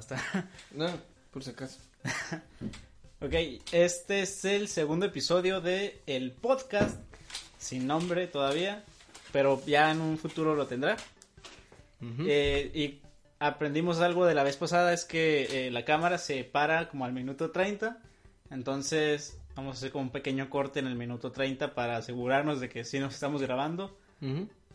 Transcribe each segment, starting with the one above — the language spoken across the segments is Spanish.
Basta. No, por si acaso. ok, este es el segundo episodio de el podcast, sin nombre todavía, pero ya en un futuro lo tendrá. Eh, y aprendimos algo de la vez pasada, es que eh, la cámara se para como al minuto 30, entonces vamos a hacer como un pequeño corte en el minuto 30 para asegurarnos de que sí nos estamos grabando.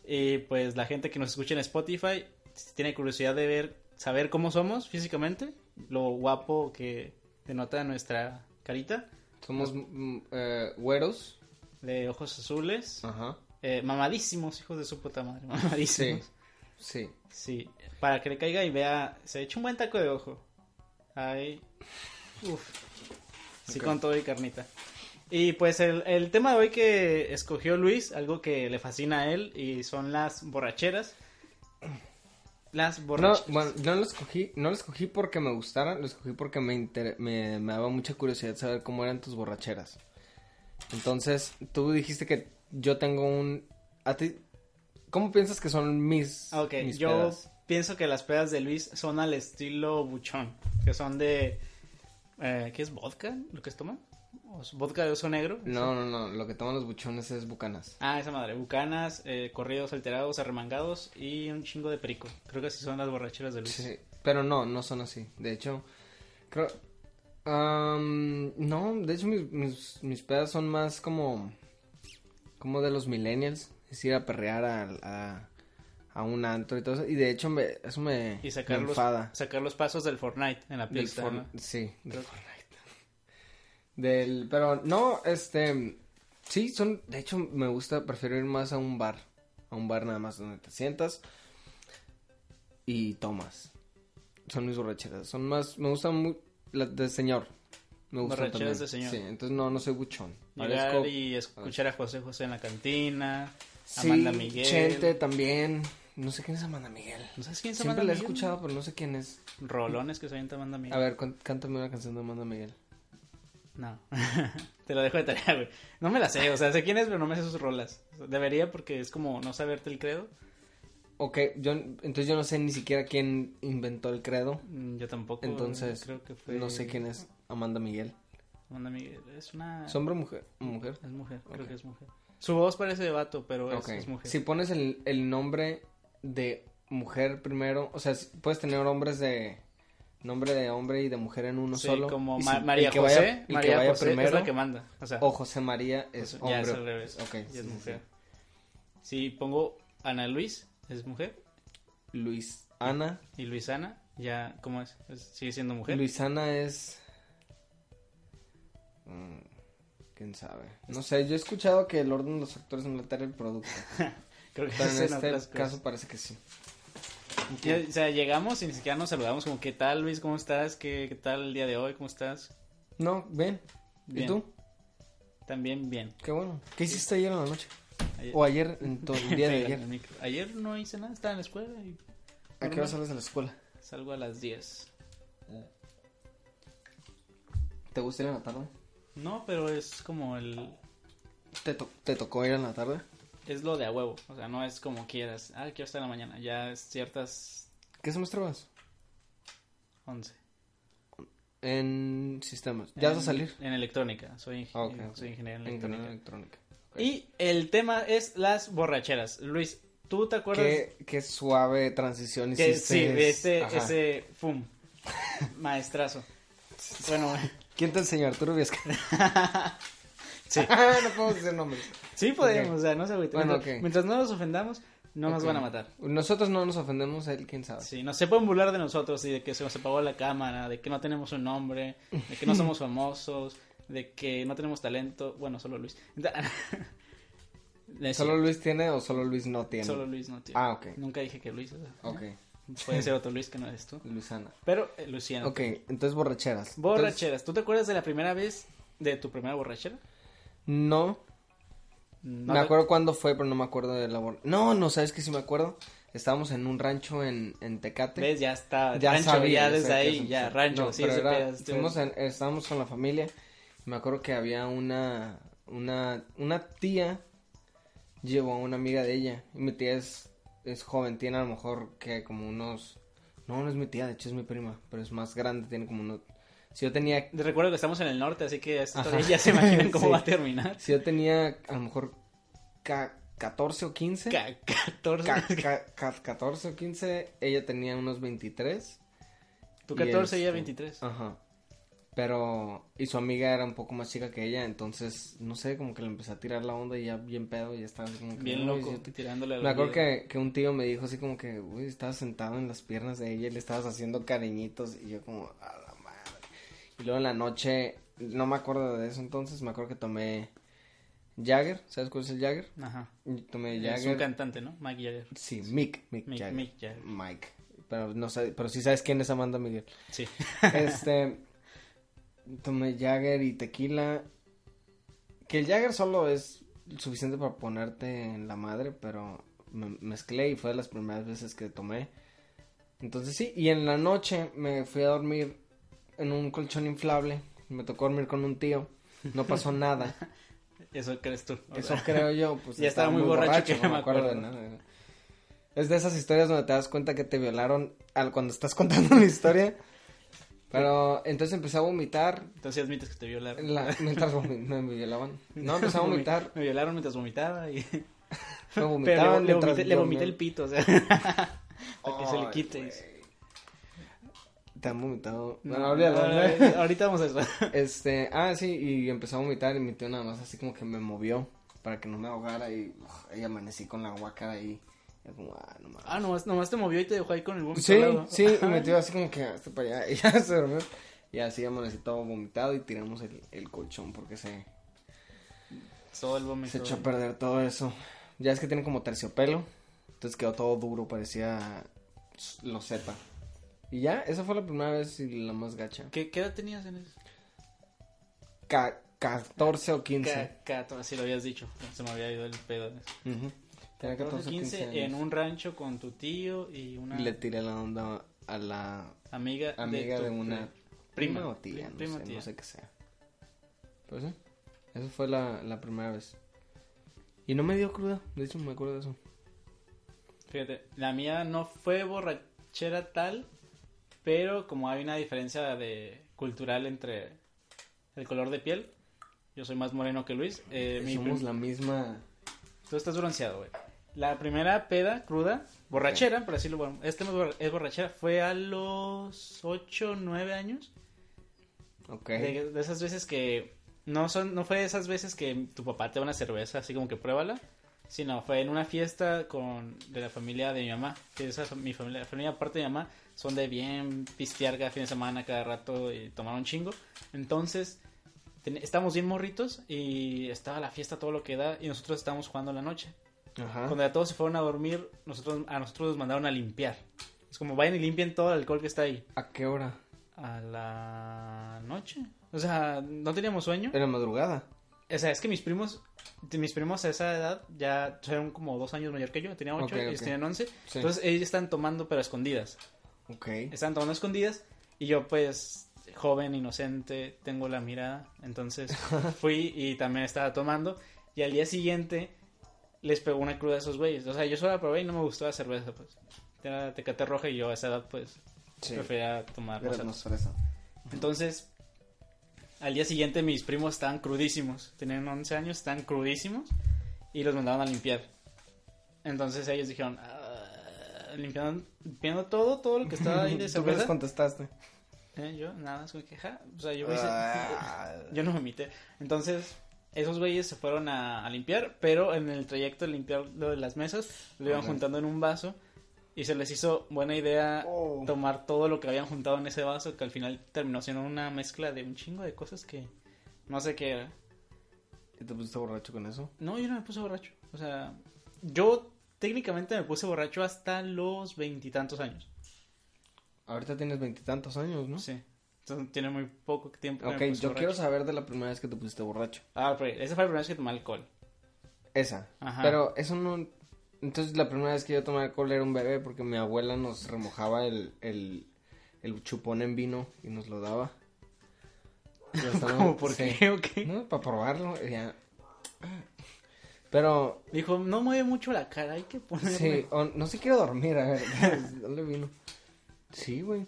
Y pues la gente que nos escucha en Spotify si tiene curiosidad de ver, saber cómo somos físicamente, lo guapo que denota nuestra carita, Somos mm, eh, güeros. de ojos azules, Ajá. eh, mamadísimos, hijos de su puta madre, Sí. mamadísimos. Sí. Sí, para que le caiga y vea, se echa un buen taco de ojo. Ay, uff. Sí, con todo y carnita. Y pues el, el tema de hoy que escogió Luis, algo que le fascina a él, y son las borracheras. Las No, bueno, no lo escogí, no lo escogí porque me gustaran, lo escogí porque me, inter- me, me daba mucha curiosidad saber cómo eran tus borracheras. Entonces, tú dijiste que yo tengo un... ¿A ti? ¿Cómo piensas que son mis, Ok, mis yo pedas? pienso que las pedas de Luis son al estilo buchón, que son de... Eh, ¿Qué es vodka? ¿Lo que se toma? ¿O es ¿Vodka de oso negro? No, no, no, lo que toman los buchones es bucanas. Ah, esa madre, bucanas, eh, corridos alterados, arremangados y un chingo de perico. Creo que así son las borracheras de Luis. Sí, pero no, no son así. De hecho, creo... am, no, de hecho mis, mis, mis pedas son más como... Como de los millennials. Es ir a perrear a, a, a un antro y todo eso. Y de hecho me, eso me, Y sacar me los, enfada. sacar los pasos del Fortnite en la pista, For- ¿no? Sí, del Fortnite. Del, pero no, este, sí, son, de hecho me gusta, prefiero ir más a un bar, a un bar nada más donde te sientas y tomas. Son mis borracheras, son más, me gustan muy, las de señor. Me gustan Borracheras también. de señor. Sí, entonces no, no soy buchón. Llegar y escuchar a José José en la cantina, Sí, Amanda Miguel. Chente también. No sé quién es Amanda Miguel. ¿No sabes quién es Siempre Amanda la he Miguel? escuchado, pero no sé quién es. Rolones que se avienta Amanda Miguel. A ver, cántame una canción de Amanda Miguel. No. Te lo dejo de tarea, güey. No me la sé, o sea, sé quién es, pero no me sé sus rolas. Debería porque es como no saberte el credo. Ok, yo, entonces yo no sé ni siquiera quién inventó el credo. Mm, Yo tampoco. Entonces, creo que fue no sé quién es Amanda Miguel. Amanda Miguel. Es una. ¿Es hombre o mujer? mujer? Es mujer, creo que es mujer. Su voz parece de vato, pero es, mujer. Si pones el, el nombre de mujer primero, o sea, puedes tener nombres de nombre de hombre y de mujer en uno Sí, solo. como y Ma- si- María que José. vaya- el que María vaya José es primero, la que manda. O sea, o José María es hombre. es al revés. Sí, es sí, mujer. Si pongo Ana Luis, es mujer. Luis Ana. Y Luisana, ya, ¿cómo es? Es- Sigue siendo mujer. Luisana es... Mm, ¿Quién sabe? No sé, yo he escuchado que el orden de los actores no altera el producto. Creo que Pero es en este caso parece que sí. O sea, llegamos y ni siquiera nos saludamos como, ¿qué tal Luis? ¿Cómo estás? ¿Qué, qué tal el día de hoy? ¿Cómo estás? No, bien. ¿Y tú? También bien. Qué bueno. ¿Qué hiciste ayer en la noche? Ayer, O ayer, en todo el día de ayer. Ayer no hice nada, estaba en la escuela y ¿A qué hora sales de la escuela? salgo a las 10. ¿Te gusta ir en la tarde? No, pero es como el... ¿Te, to- te tocó ir en la tarde? Es lo de a huevo, o sea, no es como quieras. Ah, quiero estar en la mañana, ya es ciertas ¿Qué semestre vas? 11. En sistemas. ¿Ya vas a En- salir? En electrónica, soy, Ah, ok, ok. soy ingeniero en electrónica. Y el tema es las borracheras. Luis, ¿tú te acuerdas? ¿Qué, qué suave transición que, hiciste. sí, de este, Ajá. ese, fum, maestrazo. Bueno, ¿Quién te enseñó? Arturo Viesca. sí, no podemos decir nombres. sí podemos, o sea, no se agüiten. Bueno, mientras, mientras no nos ofendamos, no nos van a matar. Nosotros no nos ofendemos, él quién sabe. Sí, no se pueden burlar de nosotros y de que se nos apagó la cámara, de que no tenemos un nombre, de que no somos famosos, de que no tenemos talento. Bueno, solo Luis. ¿Solo Luis tiene o solo Luis no tiene? Solo Luis no tiene. Ah, ok. Nunca dije que Luis. o sea, Ok. Puede ser otro Luis que no eres tú. Luisana. Pero eh, Luciano. Ok, entonces borracheras. Borracheras. ¿Tú te acuerdas de la primera vez de tu primera borrachera? No, No me te- acuerdo cuándo fue, pero no me acuerdo de la. No, no, ¿sabes que sí me acuerdo? Estábamos en un rancho en, en Tecate. ¿Ves? Ya está. Ya rancho, sabía, ya desde ahí, eso- ya, rancho. No, sí, pero ese era- pedo, fuimos en- estábamos con la familia. Me acuerdo que había una, una, una tía llevó a una amiga de ella. Y mi tía es, es joven, tiene a lo mejor que como unos... No, no es mi tía, de hecho es mi prima, pero es más grande, tiene como unos... Si yo tenía, Te recuerdo que estamos en el norte, así que historia ya se imaginan cómo Sí. va a terminar. si yo tenía a lo mejor ca- 14 o 15. Ca- 14. ca- ca- ca- 14 o 15, ella tenía unos 23. Tú y 14 y ella este, 23. Ajá. Pero, y su amiga era un poco más chica que ella, entonces, no sé, como que le empecé a tirar la onda y ya bien pedo y ya estaba así como que... Bien "Uy, loco, yo te-". tirándole a Me acuerdo que, que un tío me dijo así como que, uy, estabas sentado en las piernas de ella y le estabas haciendo cariñitos y yo como, la. Y luego en la noche, no me acuerdo de eso entonces, me acuerdo que tomé Jagger, ¿sabes cuál es el Jagger? Ajá. Y Tomé Es un Jagger. cantante, ¿no? Mike Jagger. Sí, Mick, Mick, Mick- Jagger. Mick Jagger. Mike. Pero no sé, pero sí sabes quién es Amanda Miguel. Sí. Este, tomé Jagger y tequila. Que el Jagger solo es suficiente para ponerte en la madre, pero me mezclé y fue de las primeras veces que tomé. Entonces sí, y en la noche me fui a dormir en un colchón inflable. Me tocó dormir con un tío. No pasó nada. Eso crees tú. Eso sea, creo yo. Pues Ya estaba muy borracho que no me acuerdo. de nada. Es de esas historias donde te das cuenta que te violaron al cuando estás contando una historia. Pero entonces empecé a vomitar Entonces admites que te violaron. la- mientras me, me violaban. No, empecé a vomitar. Me violaron mientras vomitaba y... Me Pero vomitaban le, le vomité, le vomité dormía. el pito, o sea... para que se le quite. Han vomitado. No, Bueno, eh, ahorita vamos a eso. Este, ah, sí, y empezó a vomitar y mi tío nada más así como que me movió para que no me ahogara y, y amanecí con la guacara ahí. Y yo como, ah, no. Ah, nomás, nomás te movió y te dejó ahí con el vómito Sí, lado. sí, y Ajá. metió así como que hasta para allá y ya se durmió. Y así amanecí todo vomitado y tiramos el, el colchón porque se, Todo el vómito. se echó a perder todo eso. Ya es que tiene como terciopelo, entonces quedó todo duro, parecía loseta. Y ya, esa fue la primera vez y la más gacha. ¿Qué, qué edad tenías en eso? Ca 14 o 15. Ca- sí lo habías dicho. Se me había ido el pedo. en eso. Ujú. Tenía 14 o 15 15 en un rancho con tu tío y una Y le tiré la onda a la amiga, amiga tu de, una prima. o tía, no, prima sé, tía. no sé qué sea. Pues sí, esa fue la, la primera vez. Y no me dio cruda, de hecho me acuerdo de eso. Fíjate, la mía no fue borrachera tal, pero como hay una diferencia de cultural entre el color de piel, yo soy más moreno que Luis. Eh, mi Somos la misma... Tú estás bronceado, güey. La primera peda cruda, borrachera, por decirlo bueno, este es bor- es borrachera, fue a los 8, 9 años. Ok. De, de esas veces que no son no fue de esas veces que tu papá te da una cerveza así como que pruébala, sino fue en una fiesta con de la familia de mi mamá, que esa mi familia, la familia aparte de mi mamá son de bien pistear cada fin de semana, cada rato y tomar un chingo. Entonces, estábamos bien morritos y estaba la fiesta todo lo que da y nosotros estábamos jugando en la noche. Ajá. Cuando ya todos se fueron a dormir, nosotros a nosotros nos mandaron a limpiar. Es como vayan y limpien todo el alcohol que está ahí. ¿A qué hora? A la noche. O sea, no teníamos sueño. Era madrugada. O sea, es que mis primos, mis primos a esa edad ya son como dos años mayor que yo. Tenía ocho, Ok, ellos ok. tenían once. Sí. Entonces ellos están tomando pero a escondidas. Ok. Están tomando escondidas y yo pues joven, inocente, tengo la mirada. Entonces fui y también estaba tomando. Y al día siguiente les pegó una cruda a esos güeyes. O sea, yo solo la probé y no me gustó la cerveza, pues. Era tecate roja y yo a esa edad pues Sí. prefería tomar más fresa. entonces, al día siguiente mis primos estaban crudísimos. Tenían 11 años, estaban crudísimos. Y los mandaban a limpiar. Entonces ellos dijeron, "Ah", limpiando, limpiando todo, todo lo que estaba ahí de ¿Tú qué les cerveza. contestaste? Eh, Yo, nada, es como que, ja, O sea, yo, hice- Ah. yo no vomité. Entonces, esos güeyes se fueron a, a limpiar. Pero en el trayecto de limpiar lo de las mesas, lo iban juntando en un vaso. Y se les hizo buena idea Oh. tomar todo lo que habían juntado en ese vaso, que al final terminó siendo una mezcla de un chingo de cosas que No sé qué era. ¿Y te pusiste borracho con eso? No, yo no me puse borracho. O sea, yo técnicamente me puse borracho hasta los veintitantos años. Ahorita tienes veintitantos años, ¿no? Sí. Entonces tiene muy poco tiempo. Ok, yo borracho. quiero saber de la primera vez que te pusiste borracho. Ah, pero esa fue la primera vez que tomé alcohol. Esa. Ajá. Pero eso no... Entonces la primera vez que yo tomé alcohol era un bebé porque mi abuela nos remojaba el, el, el chupón en vino y nos lo daba. ¿Cómo? ¿Por sí. qué? ¿O qué? No, para probarlo. ya. Pero, Dijo, no mueve mucho la cara, hay que ponerle. sí, o- no se quiere dormir, a ver, dale vino. Sí, güey.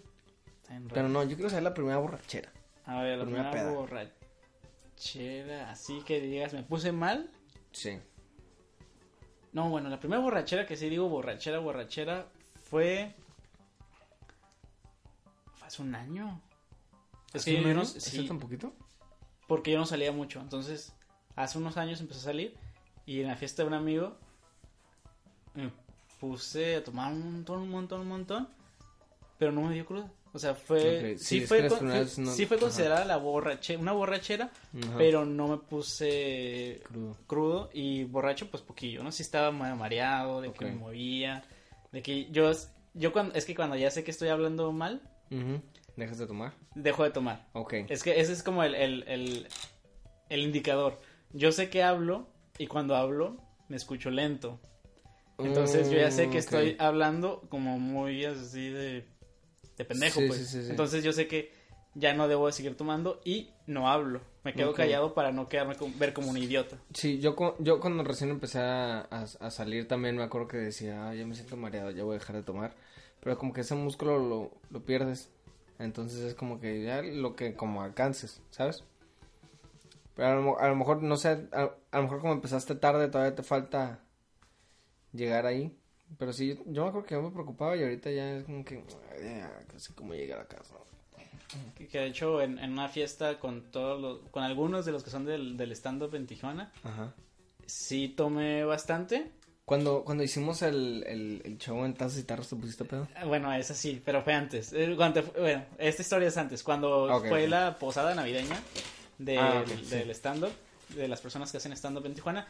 Pero no, yo quiero saber la primera borrachera. A ver, la primera borrachera, así que digas, me puse mal. Sí. No, bueno, la primera borrachera que sí digo borrachera, borrachera, fue... fue hace un año. Es que ¿Hace un año? sí, ¿Hace tan poquito? porque yo no salía mucho. Entonces, hace unos años empecé a salir y en la fiesta de un amigo me puse a tomar un montón, un montón, un montón, pero no me dio cruda. O sea, fue, sí, fue, con- no- sí fue ajá. considerada la borrache, una borrachera, Ajá. pero no me puse Crudo. crudo y borracho pues poquillo, ¿no? Sí estaba ma- mareado, de que me movía, de que yo, yo cuando, es que cuando ya sé que estoy hablando mal, Ujú. ¿Dejas de tomar? dejo de tomar. Ok. Es que ese es como el, el, el, el indicador. Yo sé que hablo y cuando hablo me escucho lento. Entonces yo ya sé Mm, que estoy hablando como muy así de, de pendejo, Sí, pues. sí, sí, sí. Entonces yo sé que ya no debo de seguir tomando y no hablo. Me quedo callado para no quedarme como- ver como un idiota. Sí, yo, yo cuando recién empecé a, a- a salir también me acuerdo que decía, ah, ya me siento mareado, ya voy a dejar de tomar. Pero como que ese músculo lo, lo pierdes. Entonces es como que ya lo que como alcances, ¿sabes? Pero a lo, a lo mejor, no sé, a, a lo mejor como empezaste tarde todavía te falta llegar ahí. Pero sí, yo, yo me acuerdo que yo me preocupaba y ahorita ya es como que, ay, ya, casi como llegar a casa. Que, que de hecho en, en una fiesta con todos los, con algunos de los que son del, del stand-up en Tijuana, Ajá. sí tomé bastante. Cuando, cuando hicimos el, el, el show en tazas y tarros, ¿te pusiste pedo? Ah, Bueno, esa sí, pero fue antes. Eh, cuando bueno, esta historia es antes. Cuando Ok, fue ok. la posada navideña del, Ah, sí. del stand-up, de las personas que hacen stand-up en Tijuana,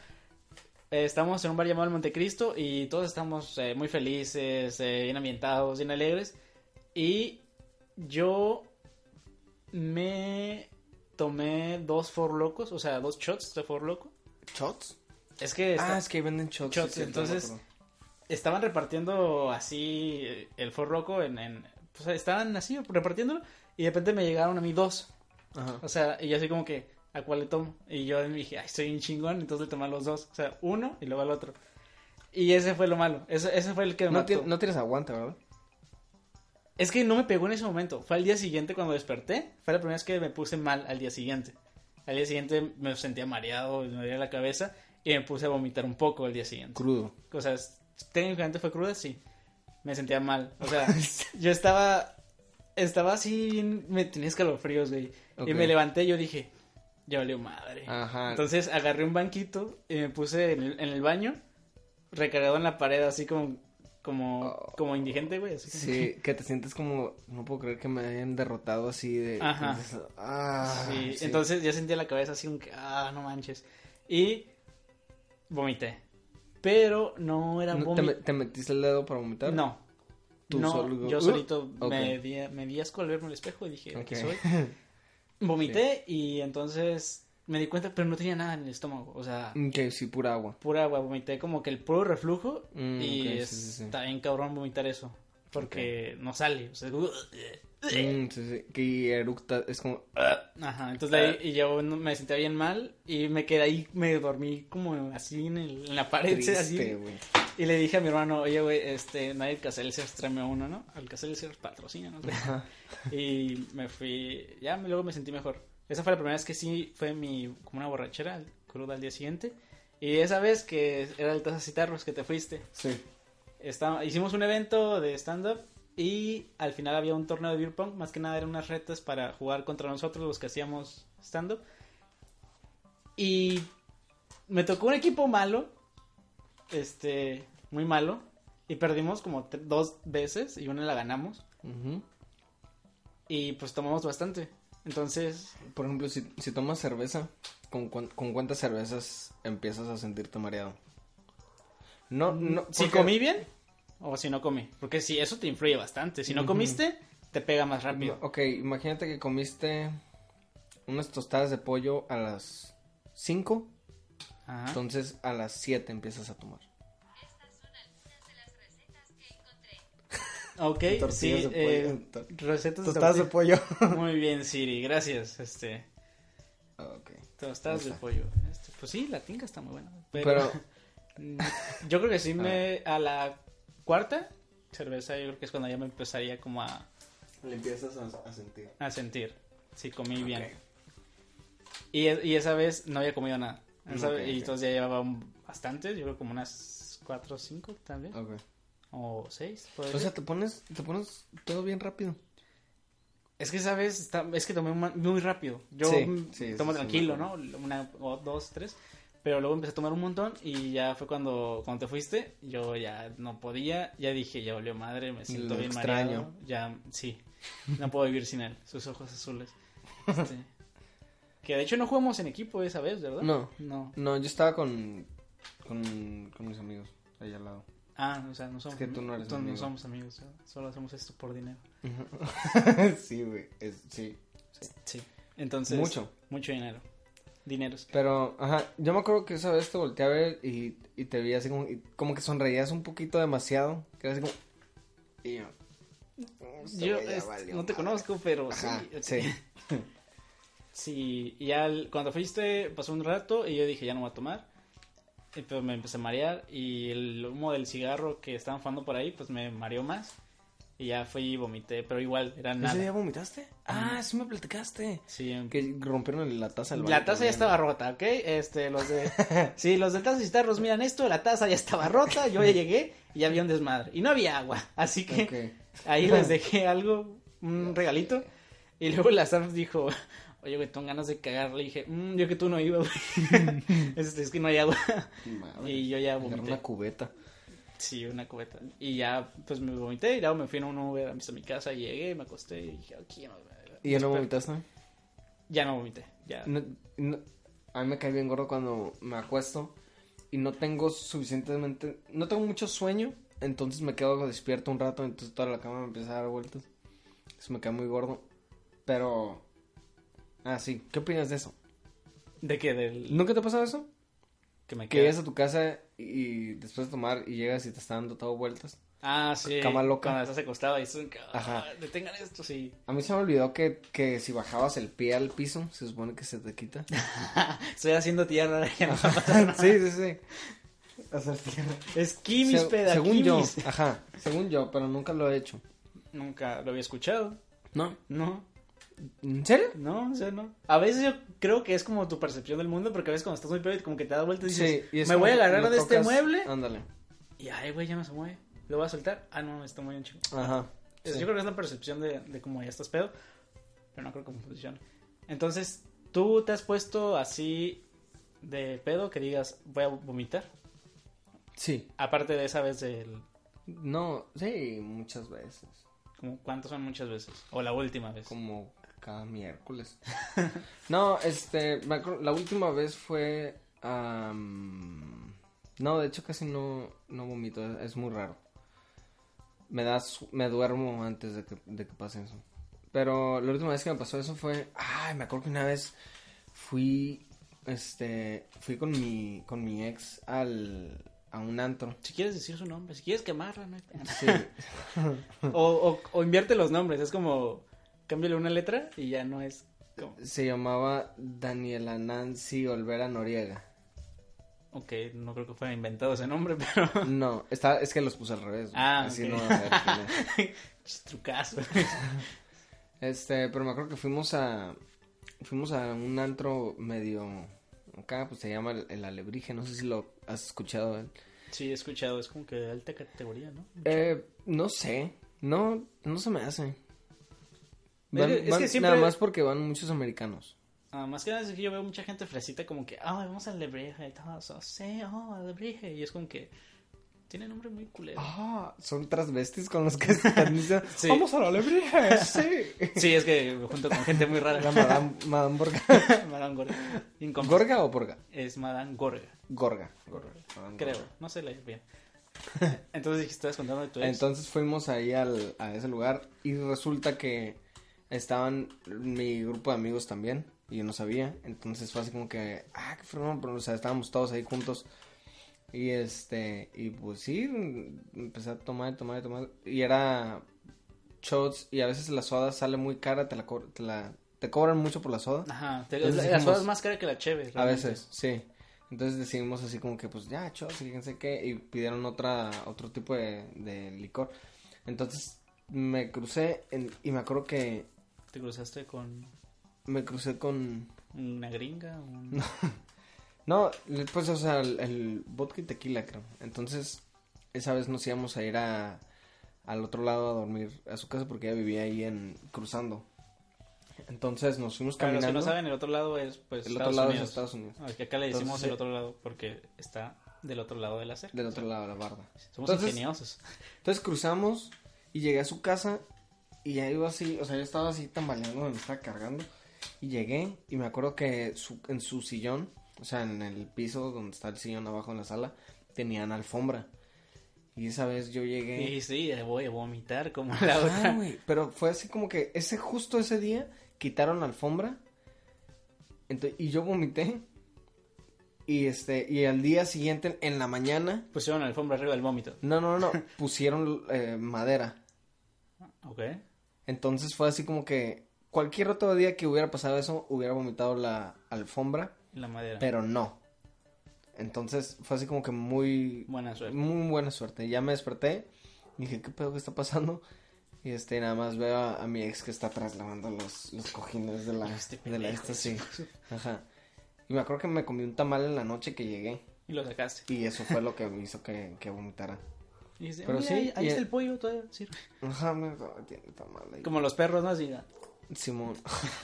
eh, estábamos en un bar llamado El Montecristo y todos estamos eh, muy felices, eh, bien ambientados, bien alegres. Y yo me tomé dos For Locos, o sea, dos shots de For Loco. ¿Shots? Es que está- Ah, es que venden shots. Shots, sí, cierto, entonces- estaban repartiendo así el For Loco en, en- pues estaban así repartiéndolo y de repente me llegaron a mí dos. Ajá. O sea, y yo así como que, ¿a cuál le tomo? Y yo dije, ay, soy un chingón, entonces le tomé a los dos. O sea, uno y luego al otro. Y ese fue lo malo. Ese, ese fue el que me No, mató. no tienes aguante, ¿verdad? Es que no me pegó en ese momento. Fue al día siguiente cuando desperté. Fue la primera vez que me puse mal al día siguiente. Al día siguiente me sentía mareado, me dolía la cabeza y me puse a vomitar un poco al día siguiente. Crudo. O sea, técnicamente fue cruda, sí. Me sentía mal. O sea, yo estaba. Estaba así, me tenía escalofríos, güey. Y me levanté y yo dije, ya valió madre. Ajá. Entonces agarré un banquito y me puse en el, en el baño, recargado en la pared, así como. Como, Oh. como indigente, güey. así Sí, que te sientes como, no puedo creer que me hayan derrotado así de... Ajá. entonces, ah, Sí, sí. entonces ya sentía la cabeza así que, ah, no manches. Y vomité. Pero no era ¿No ¿Te, vómito. te metiste el dedo para vomitar? No. Tú no, solo- yo Uh, solito me, di, me di asco al verme al espejo y dije, ¿qué Ok. soy? Vomité y entonces me di cuenta, pero no tenía nada en el estómago. O sea, Ok, sí, pura agua. pura agua. Vomité como que el puro reflujo Mm, y ok, sí, es- sí, sí. está bien cabrón vomitar eso. Porque no sale. O sea, Mm, sí, sí, que eructa, es como... Ajá, entonces ahí, y yo me sentía bien mal y me quedé ahí, me dormí como así en, el- en la pared, Triste, así. güey. Y le dije a mi hermano, oye, güey, este, nadie el Caselcers tráeme uno, ¿no? Al Caselcers patrocina, ¿no? Y me fui, ya luego me sentí mejor. Esa fue la primera vez que sí fue mi, como una borrachera, cruda al día siguiente. Y esa vez que era el Tazas y Tarros que te fuiste, Sí. Está- hicimos un evento de stand-up y al final había un torneo de beer pong. Más que nada eran unas retas para jugar contra nosotros, los que hacíamos stand-up. Y me tocó un equipo malo, este, muy malo. Y perdimos como dos veces y una la ganamos. Y pues tomamos bastante. Entonces, Por ejemplo, si, si tomas cerveza, ¿con, ¿con cuántas cervezas empiezas a sentirte mareado? No, no. si comí bien o si no comí. Porque si eso te influye bastante. Si no comiste, te pega más rápido. Ok, imagínate que comiste unas tostadas de pollo a las 5, Ajá. entonces a las 7 empiezas a tomar. Ok, sí. Tortillas de eh, pollo. recetas de Tostadas de pollo. Muy bien, Siri. Gracias. Este, ok. tostadas de pollo. Este, pues sí, la tinga está muy buena. Pero, Pero, yo creo que sí me... A la cuarta cerveza yo creo que es cuando ya me empezaría como a, le empiezas a, sentir. a sentir. Si comí bien. Ok. Y, y esa vez no había comido nada. Ok, vez- y entonces ya llevaba un- bastantes, yo creo como unas cuatro o cinco también. Ok. O seis. O sea, te pones, te pones todo bien rápido. Es que esa vez está- es que tomé muy rápido. Yo Sí, sí, tomo tranquilo, ¿no? Una o dos, tres. Pero luego empecé a tomar un montón y ya fue cuando, cuando te fuiste, yo ya no podía, ya dije, ya volvió madre, me siento Lo bien extraño. mareado. Ya, sí, no puedo vivir sin él, sus ojos azules. Este, que de hecho no jugamos en equipo esa vez, ¿verdad? No. No. No, yo estaba con, con, con mis amigos ahí al lado. Ah, o sea, no somos, que tú no eres amigo. no somos amigos, ¿eh? solo hacemos esto por dinero. sí, güey. es- Sí. Sí. Entonces, Mucho. Mucho dinero. Dineros. Pero, ajá, yo me acuerdo que esa vez te volteé a ver y, y te vi así como, y como que sonreías un poquito demasiado. Que era así como... Y yo... "Este Yo es- valió no te madre". conozco, pero Ajá, sí. sí. Sí, y ya el- cuando fuiste pasó un rato y yo dije ya no voy a tomar. Y pues me empecé a marear y el humo del cigarro que estaban fumando por ahí pues me mareó más. Y ya fui y vomité, pero igual era ¿Ese día nada. vomitaste? Ah, sí me platicaste. Sí, Que rompieron la taza del baño la taza ya estaba rota, ¿ok? Este, los de... Sí, los de tazas y tarros miran esto, la taza ya estaba rota, yo ya llegué y ya había un desmadre. Y no había agua, así que Ok. ahí les dejé algo, un regalito. Y luego la Sam dijo, oye, güey, tengo ganas de cagar. Le dije, "Mm, yo que tú no iba, güey. Este, es que no hay agua. Madre. Y yo ya vomité. una cubeta. Sí, una cubeta. Y ya, pues me vomité y luego me fui en un Uber a mi- a mi casa. Llegué, me acosté y dije, aquí ya no. ¿Y ya no vomitaste? Ya no vomité, ya. No- no- a mí me cae bien gordo cuando me acuesto y no tengo suficientemente, no tengo mucho sueño, entonces me quedo despierto un rato, entonces toda la cama me empieza a dar vueltas. Eso me cae muy gordo. Pero, ah, sí, ¿qué opinas de eso? ¿De qué? Del... ¿Nunca te ha pasado eso? Que me Que llegas a tu casa y después de tomar y llegas y te está dando todo vueltas. Ah, sí. Cama loca. Cuando estás acostado y estás... Ajá. Ajá. Detengan esto, sí. A mí se me olvidó que, que si bajabas el pie al piso, se supone que se te quita. Estoy haciendo tierra. Ya no va a pasar nada. sí, sí, sí. Hacer tierra. Esquimis, Se- peda, según yo, quimis. ajá, según yo, pero nunca lo he hecho. Nunca lo había escuchado. ¿No? No, ¿En serio? no, o sea, no. A veces yo creo que es como tu percepción del mundo, porque a veces cuando estás muy pedo y como que te da vueltas y dices, y me voy a agarrar de este mueble Ándale. y ay, güey, ya no se mueve. ¿Lo voy a soltar? Ah, no, está muy bien chico. Ajá. Es- sí. Yo creo que es la percepción de, de cómo ya estás pedo, pero no creo que funcione. Entonces, ¿tú te has puesto así de pedo que digas, voy a vomitar? Sí. Aparte de esa vez del... No, sí, muchas veces. ¿Cuántas son muchas veces? O la última vez. Como cada miércoles. no, este, la última vez fue... no, de hecho casi no, no vomito, es, muy raro. Me da, su- me duermo antes de que, de que pase eso. Pero la última vez que me pasó eso fue, ay, me acuerdo que una vez fui, este, fui con mi, con mi ex al, a un antro. Si quieres decir su nombre, si quieres quemarla, no hay. Sí, O, o, o invierte los nombres, es como cámbiale una letra y ya no es como... se llamaba Daniela Nancy Olvera Noriega. Ok, no creo que fuera inventado ese nombre, pero... No, está, es que los puse al revés. Ah, Así ok. no va a ver quién es. Trucazo. Este, pero me acuerdo que fuimos a, fuimos a un antro medio, acá pues se llama el, el Alebrije, no sé si lo has escuchado. él. Sí, he escuchado, es como que de alta categoría, ¿no? Eh, no sé, no, no se me hace. Es que- van- siempre- Nada más porque van muchos americanos. Ah, más que nada es que yo veo mucha gente fresita como que, ah, vamos al Lebrije y todo eso, sí, oh, al. Y es como que, Tiene nombre muy culero. Ah, son transvestis con los que están diciendo, Sí. vamos a la sí. Sí, es que junto con gente muy rara. La Madame, Madame Borga. Madame Gorga. Incom- ¿Gorga o Borga? Es Madame Gorga, Gorga. Gorga. Madame creo. Gorga. No sé la bien. Entonces estabas contando de tu ex. Entonces fuimos ahí al, a ese lugar y resulta que estaban mi grupo de amigos también y yo no sabía. Entonces fue así como que, ah, qué fregón, pero o sea, estábamos todos ahí juntos. Y este, y pues sí, empecé a tomar, tomar, tomar. Y era shots y a veces la soda sale muy cara, te la, co- te la te cobran mucho por la soda. Ajá, te, Entonces la, soda es más cara que la cheve. A veces, sí. Entonces decidimos así como que pues ya, shots, y fíjense qué, y pidieron otra, otro tipo de, de licor. Entonces me crucé en- y me acuerdo que Te cruzaste con me crucé con... una gringa. un- No, pues o sea, el, el vodka y tequila creo. Entonces esa vez nos íbamos a ir a, al otro lado a dormir a su casa porque ella vivía ahí en cruzando. Entonces nos fuimos Para los que caminando. no saben, el otro lado es pues el Estados otro lado Unidos. es Estados Unidos. Es que acá le decimos Entonces, el otro lado porque está del otro lado de la cerca. Del otro lado de la barda. Somos Entonces- ingeniosos. Entonces cruzamos y llegué a su casa y ya iba así, o sea, yo estaba así tambaleando, me estaba cargando y llegué y me acuerdo que su- en su sillón, o sea, en el piso donde está el sillón abajo en la sala, tenían alfombra. Y esa vez yo llegué... Y sí, voy a vomitar como la Ah, otra. pero fue así como que ese justo ese día quitaron la alfombra ento- y yo vomité y este y al día siguiente en la mañana Pusieron la alfombra arriba del vómito. no no no pusieron eh, madera Ok. Entonces fue así como que cualquier otro día que hubiera pasado eso, hubiera vomitado la alfombra, La madera. pero no. Entonces fue así como que muy, Buena suerte. muy buena suerte. Ya me desperté y dije, ¿qué pedo que está pasando? Y este, nada más veo a, a mi ex que está atrás lavando los, los cojines de la, Este de la esta, sí. Ajá. Y me acuerdo que me comí un tamal en la noche que llegué. Y lo sacaste. Y eso fue lo que me hizo que, que vomitara. Y Pero "Oye, sí, ahí, ahí y- está el pollo, todavía sirve. Ajá, me tiene tamal ahí. Como los perros, ¿no? Así, Simón.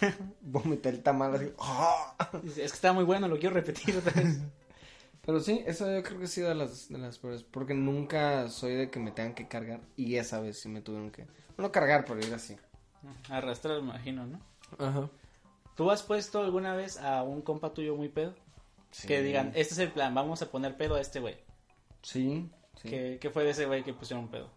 Vomité el tamal es que está muy bueno, lo quiero repetir otra vez. Pero sí, eso yo creo que ha sido de las, de las peores. Porque nunca soy de que me tengan que cargar. Y esa vez sí me tuvieron que. No cargar, pero ir así. Arrastrar, me imagino, ¿no? Ajá. ¿Tú has puesto alguna vez a un compa tuyo muy pedo? Que digan, este es el plan, vamos a poner pedo a este güey. Sí, sí. ¿Qué, qué fue de ese güey que pusieron pedo?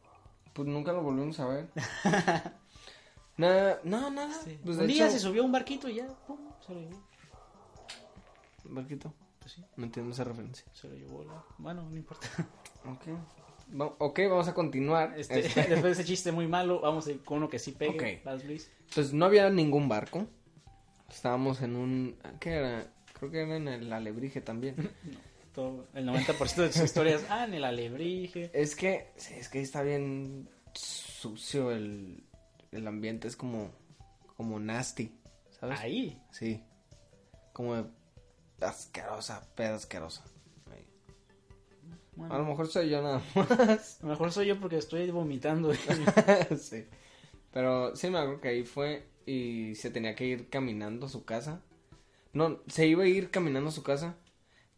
Pues nunca lo volvimos a ver. nada, no, nada. Pues un día hecho- se subió a un barquito y ya, pum, se lo llevó. Barquito. Pues sí, No entiendo esa referencia. se lo llevó. la- Bueno, no importa. Ok. Va- ok, vamos a continuar. Este, Este, Después de ese chiste muy malo, vamos a ir con uno que sí pegue. Ok. Vas, Luis. Entonces no había ningún barco. Estábamos en un. ¿Qué era? Creo que era en el Alebrije también. El 90% de tus historias, ah, en el alebrije. Es que, sí, es que ahí está bien sucio el, el ambiente, es como, como nasty, ¿sabes? Ahí. Sí, como de asquerosa, pedo asquerosa. Bueno, A lo mejor soy yo nada más. a lo mejor soy yo porque estoy vomitando. sí, pero sí me acuerdo que ahí fue y se tenía que ir caminando a su casa. No, se iba a ir caminando a su casa,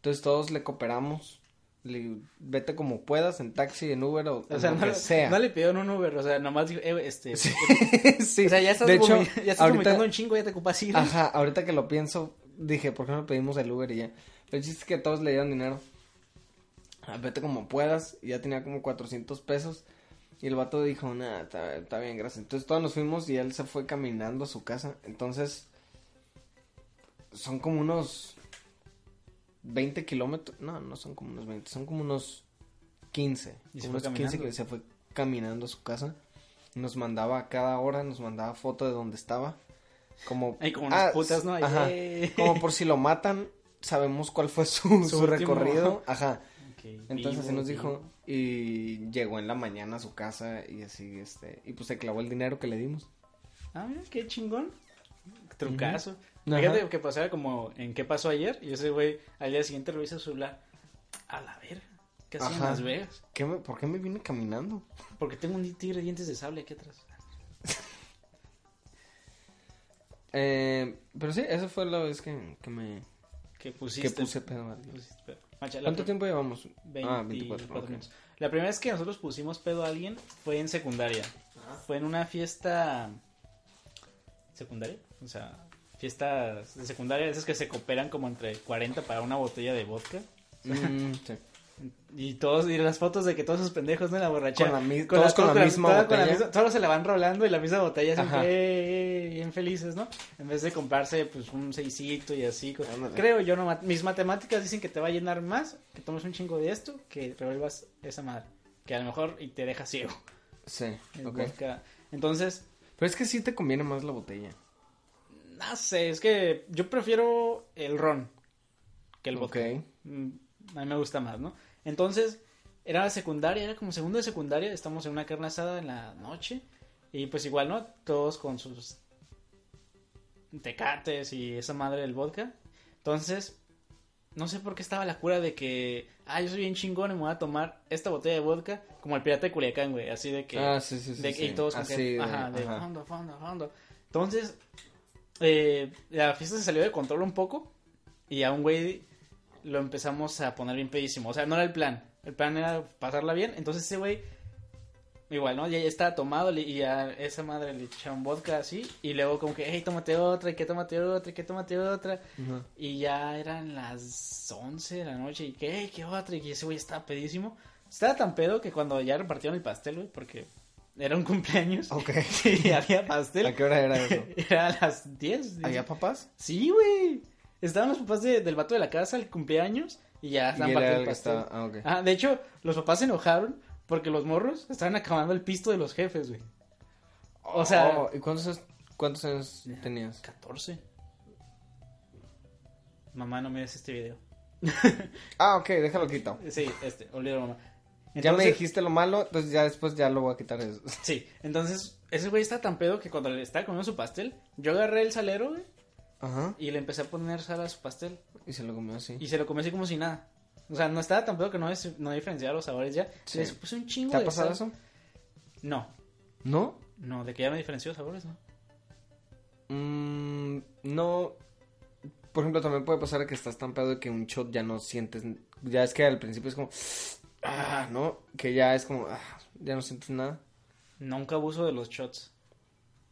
entonces todos le cooperamos. Le vete como puedas, en taxi, en Uber o, O sea, lo no, que sea. no le pidieron un Uber, o sea, nomás dijo, eh, este. sí. O sea, ya estás, de hecho, ya estás ahorita, un chingo, ya te ocupas ir. ajá, ahorita que lo pienso, dije, ¿por qué no pedimos el Uber y ya? Pero el chiste es que todos le dieron dinero. Ah, Vete como puedas, y ya tenía como 400 pesos. Y el vato dijo, nada, está bien, gracias. Entonces todos nos fuimos y él se fue caminando a su casa. Entonces, son como unos 20 kilómetros. No, no son como unos 20, son como unos 15. ¿Y se como fue unos 15 caminando? que se fue caminando a su casa. Nos mandaba a cada hora, nos mandaba foto de donde estaba. Como, como unas Ah, putas, ¿no? Ajá. eh. como por si lo matan, sabemos cuál fue su, Su recorrido. Ajá. Entonces así nos vivo. dijo y llegó en la mañana a su casa y así este y pues se clavó el dinero que le dimos. Ah, mira, qué chingón. Trucazo. Fíjate que pasaba como en qué pasó ayer y ese güey al día siguiente revisa su celular. A la verga. ¿Qué hacía en. Las Vegas? ¿Qué me- ¿Por qué me vine caminando? Porque tengo un tigre de dientes de sable aquí atrás. Eh, pero sí, esa fue la vez que, que me que pusiste. Que puse pedo a alguien. pusiste pedo. Macha, ¿Cuánto tiempo llevamos? 24 ah, 24. ok. minutos. La primera vez que nosotros pusimos pedo a alguien fue en secundaria. Fue en una fiesta secundaria, o sea, fiestas de secundaria, esas que se cooperan como entre 40 para una botella de vodka. Mm, sí. Y todos, y las fotos de que todos esos pendejos, ¿no? En la borrachera. Con la mi- todos con la misma con la botella. misma- todos se la van rolando y la misma botella siempre bien felices, ¿no? En vez de comprarse pues un seisito y así. Ándale. Creo yo, no, mis matemáticas dicen que te va a llenar más que tomes un chingo de esto que revuelvas esa madre. Que a lo mejor y te deja ciego. Sí, el ok. vodka. Entonces, Pero es que sí te conviene más la botella. No sé, es que yo prefiero el ron que el vodka. Mm, A mí me gusta más, ¿no? Entonces, era la secundaria, era como segundo de secundaria, estamos en una carne asada en la noche y pues igual, ¿no? Todos con sus tecates y esa madre del vodka. Entonces, no sé por qué estaba la cura de que, ah, yo soy bien chingón y me voy a tomar esta botella de vodka como el pirata de Culiacán, güey, así de que... Ah, sí, sí, sí. de- sí. Y todos con Así que, de- ajá, de ajá. fondo, fondo, fondo. Entonces, eh, la fiesta se salió de control un poco y a un güey lo empezamos a poner bien pedísimo. O sea, no era el plan. El plan era pasarla bien. Entonces ese güey, igual, ¿no? Ya, ya estaba tomado y a esa madre le echaron vodka así. Y luego como que, hey, tómate otra, y que tómate otra, y que tómate otra. Y ya eran las 11 de la noche y que, hey, qué otra. Y ese güey estaba pedísimo. Estaba tan pedo que cuando ya repartieron el pastel, güey, porque era un cumpleaños. Ok. Sí, había pastel. ¿A qué hora era eso? Era a las 10. ¿Había papás? Sí, güey. Estaban los papás de- del vato de la casa, el cumpleaños, y ya estaban partiendo el pastel. estaba... Ah, ok. Ah, de hecho, los papás se enojaron porque los morros estaban acabando el pisto de los jefes, güey. O sea, Oh, ¿Y cuántos, años- cuántos años tenías? 14. Mamá, no mires este video. Ah, ok, déjalo quito. Sí, este, olvídalo, mamá. Ya me dijiste lo malo, entonces ya después ya lo voy a quitar eso. Sí, entonces, ese güey está tan pedo que cuando le estaba comiendo su pastel, yo agarré el salero, güey, Ajá. y le empecé a poner sal a su pastel. Y se lo comió así. Y se lo comió así como si nada. O sea, no estaba tan pedo que no, es- no diferenciaba los sabores ya. Sí. Puse un chingo ¿Te ha de pasado sal. eso? No, ¿No? no, de que ya me diferenció los sabores, ¿no? Mm, no. Por ejemplo, también puede pasar que estás tan pedo de que un shot ya no sientes. Ya es que al principio es como. Ah, ¿no? Que ya es como. ah, ya no sientes nada. Nunca abuso de los shots.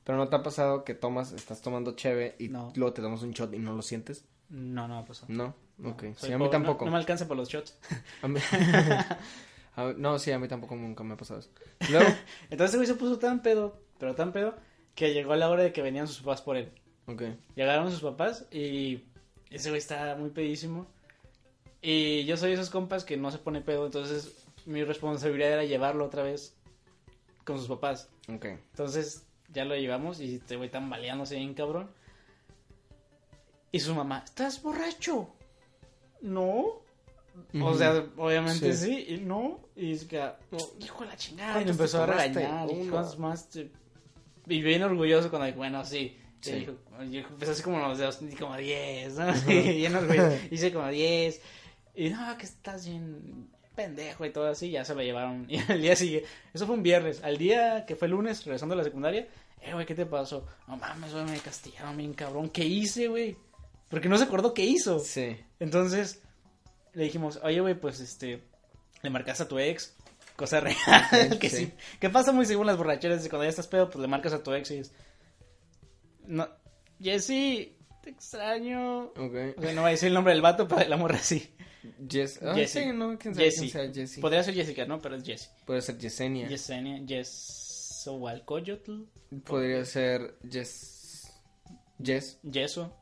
Pero no te ha pasado que tomas, estás tomando cheve y No. luego te tomas un shot y no lo sientes. No, no me pasó. No. Ok. Soy Sí, a mí no- tampoco. No, me alcanza por los shots. A mí- A mí- no, sí, a mí tampoco nunca me ha pasado eso. Luego. Entonces ese güey se puso tan pedo, pero tan pedo, que llegó la hora de que venían sus papás por él. ok. Llegaron sus papás y ese güey está muy pedísimo. Y yo soy esos compas que no se pone pedo, entonces mi responsabilidad era llevarlo otra vez con sus papás. Ok. Entonces ya lo llevamos y este güey tambaleándose bien cabrón. Y su mamá, ¿estás borracho? No. O sea, obviamente Sí. sí, y no. Y es que, no, hijo de la chingada, y ¿Cuántos me empezó te a regañar. y más. te- Y bien orgulloso cuando, bueno, sí. Y Sí. dijo, y empezó así como los dedos, y como 10, ¿no? Y bien orgulloso. Hice como 10. Y no, que estás bien pendejo y todo así, ya se lo llevaron. Y al día siguiente, eso fue un viernes. Al día que fue lunes, regresando a la secundaria, eh, güey, ¿qué te pasó? No mames, güey, me castigaron bien cabrón. ¿Qué hice, güey? Porque no se acordó qué hizo. Sí. Entonces, le dijimos, oye, güey, pues este, le marcaste a tu ex. Cosa real, Sí, que sí. sí. Que pasa muy según las borracheras, de cuando ya estás pedo, pues le marcas a tu ex y es. No, Jessy, te extraño. Ok. O sea, no va a decir el nombre del vato, pero la morra sí. Jess. Ah, Jessie. sí, no, quién sabe Jessie. quién sea Jessie. Podría ser Jessica, ¿no? Pero es Jessie. Puede ser Yesenia. Yesenia, Yesohualcoyotl, Podría ser Jess. Jess. Yeso,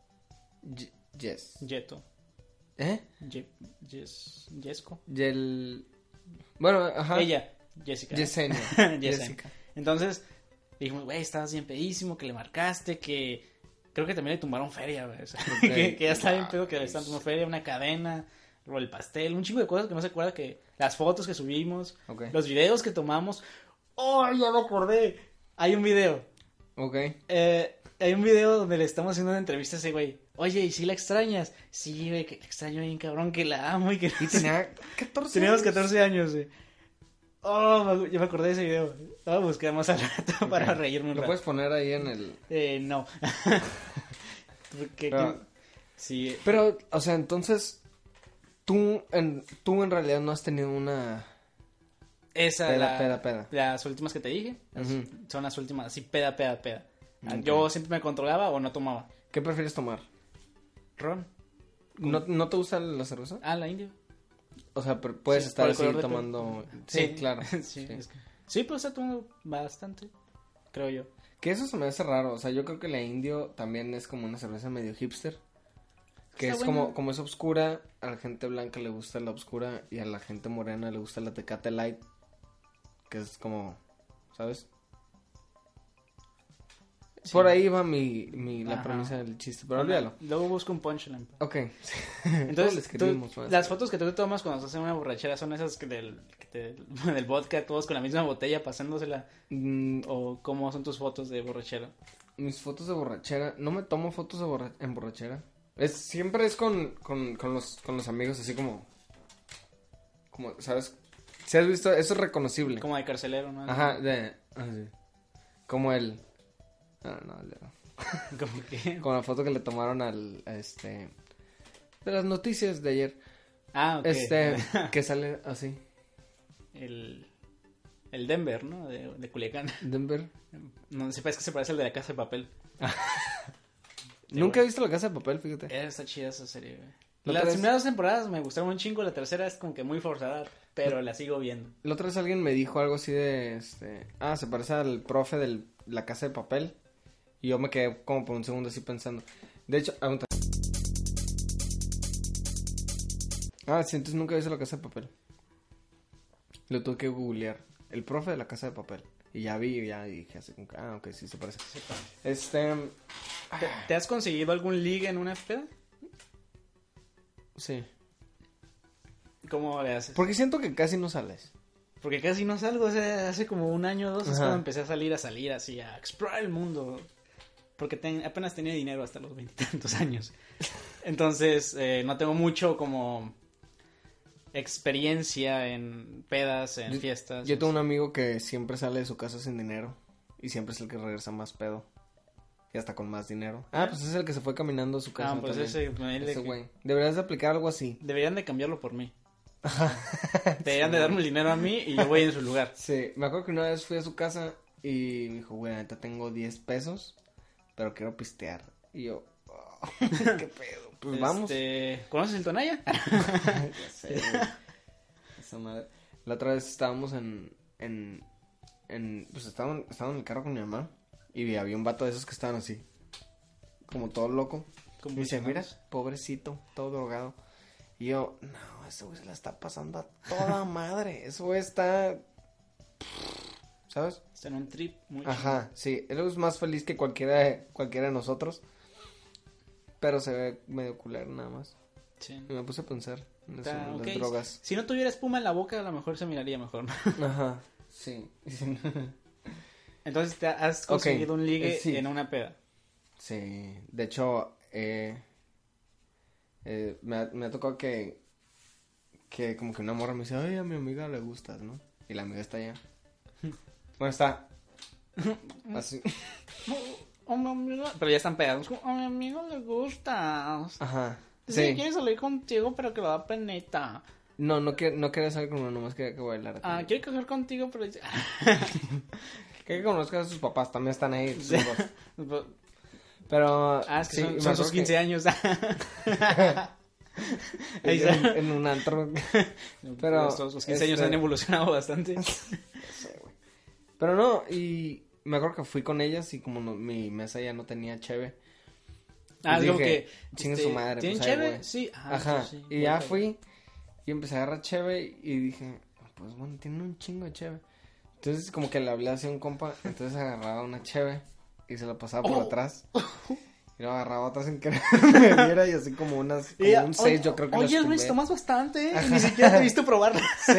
Ye- Jess. Yeto, ¿Eh? Ye- Yes, Yesco. Yel. Bueno, ajá. Ella, Jessica. Yesenia. Yesenia. Jessica. Entonces, dijimos, güey, estabas bien pedísimo, que le marcaste, que creo que también le tumbaron feria, güey. o sea, Ok. que, que ya está bien pedo que le están tomando feria, una cadena, o el pastel, un chingo de cosas que no se acuerda que las fotos que subimos, los videos que tomamos. ¡Oh, ya me acordé! Hay un video. Ok. Eh, hay un video donde le estamos haciendo una entrevista a ese güey. Oye, ¿y si la extrañas? Sí, güey, que te extraño bien cabrón, que la amo y que... Y tenía 14 Teníamos años. 14 años, güey. Oh, yo me acordé de ese video. Lo voy a buscar más al rato para reírme un Lo rato. puedes poner ahí en el. Eh, no. Porque- Pero- Sí, Pero, o sea, entonces, tú en, tú en realidad no has tenido una esa peda, la- peda, peda. Las últimas que te dije son las últimas, así peda, peda, peda. Ah. Yo siempre me controlaba o no tomaba. ¿Qué prefieres tomar? Ron. ¿No, ¿no te gusta la cerveza? Ah, la india. O sea, pero puedes Sí, estar así tomando... Sí, claro. sí, sí. es que- sí, pues está tomando bastante, creo yo. Que eso se me hace raro. O sea, yo creo que la indio también es como una cerveza medio hipster. Que Está es como, como es oscura, a la gente blanca le gusta la oscura y a la gente morena le gusta la Tecate Light. Que es como, ¿sabes? Sí. Por ahí va mi, mi la premisa del chiste, pero olvídalo. Luego busco un punchline. Ok. Entonces, tú- las fotos que tú tomas cuando estás en una borrachera son esas que del, que te- del vodka, todos con la misma botella pasándosela. Mm, ¿O cómo son tus fotos de borrachera? mis fotos de borrachera, no me tomo fotos de borra- en borrachera. Es, siempre es con, con, con, los, con los amigos, así como, como, ¿sabes? Si has visto, eso es reconocible. Como de carcelero, ¿no? Ajá, de, ah, como el, no, no, no. Como que... como la foto que le tomaron al, este, de las noticias de ayer, Ah, ok. este, que sale así, El, el Denver, ¿no? De, de Culiacán. Denver. No sé, es que se parece al de la casa de papel. Sí, Nunca he güey. visto la casa de papel, fíjate. Eh, Está chida esa serie, güey. La Las vez- primeras temporadas me gustaron un chingo, la tercera es como que muy forzada, pero la sigo viendo. La otra vez alguien me dijo algo así de, este, ah, se parece al profe de la casa de papel. Y yo me quedé como por un segundo así pensando. De hecho, aguanta. Ah, sí, entonces nunca hice la casa de papel. Lo tuve que googlear. El profe de la casa de papel. Y ya vi, ya dije así ah, ok, sí se parece. Este, ¿Te, te has conseguido algún ligue en una peda? sí. ¿Cómo le haces? Porque siento que casi no sales. Porque casi no salgo, o sea, hace como un año o dos es cuando empecé a salir, a salir así, a explorar el mundo. Porque ten- apenas tenía dinero hasta los veintitantos años. Entonces, eh, no tengo mucho como experiencia en pedas, en Yo- fiestas. Yo tengo un amigo que siempre sale de su casa sin dinero. Y siempre es el que regresa más pedo. Y hasta con más dinero. Ah, pues es el que se fue caminando a su casa. Ah, pues también. ese, Ese güey. Deberías de aplicar algo así. Deberían de cambiarlo por mí. Deberían de darme el dinero a mí y yo voy en su lugar. Sí, me acuerdo que una vez fui a su casa y me dijo, güey, ahorita tengo 10 pesos, pero quiero pistear. Y yo, "Oh, ¿qué pedo? Pues vamos. Este, ¿Conoces el Tonaya? Ya sé. Esa madre. La otra vez estábamos en, en, en pues estaba, estaba en el carro con mi mamá y había un vato de esos que estaban así, como todo loco. Y dice, mira, pobrecito, todo drogado. Y yo, no, ese güey se la está pasando a toda madre. Ese güey está, ¿sabes? Está en un trip muy Ajá, sí, él es más feliz que cualquiera, cualquiera de nosotros. Pero se ve medio culero nada más. Sí. Y me puse a pensar en eso, en las drogas. Si no tuviera espuma en la boca, a lo mejor se miraría mejor. Ajá, sí. Entonces, ¿te has conseguido un ligue eh, sí. en una peda? Sí, de hecho, eh, eh, me, ha, me ha tocado que, que como que una morra me dice, ay, a mi amiga le gustas, ¿no? Y la amiga está allá. Bueno, está así. Oh. Pero ya están pegados. A mi amigo le gustas. Ajá. Sí, Sí. quiere salir contigo, pero que lo da peneta. No, no, que, no quería salir con uno, nomás quería que bailara. Ah, quiere coger contigo, pero dice. Que conozcas a sus papás, también están ahí. Sí. papás. Pero. Ah, es que sí, son, sus que 15 años. Ahí En, un antro. Pero. Los 15 años este- han evolucionado bastante. güey. Pero no, y me acuerdo que fui con ellas y como no- mi mesa ya no tenía cheve. Ah, dije, que. "Chingue este, su madre, ¿Tienen pues cheve? voy". Sí. Ah, Ajá. pues sí, y ya fui y empecé a agarrar cheve y dije, pues bueno, tiene un chingo de cheve. Entonces como que le hablé así a un compa, entonces agarraba una cheve y se la pasaba por Oh. atrás. Y luego agarraba otra sin querer me diera y así como unas, como Y un seis "Oye, yo creo que Oye, las Luis, tomas bastante, ¿eh? Ni siquiera te he visto probarla. Sí.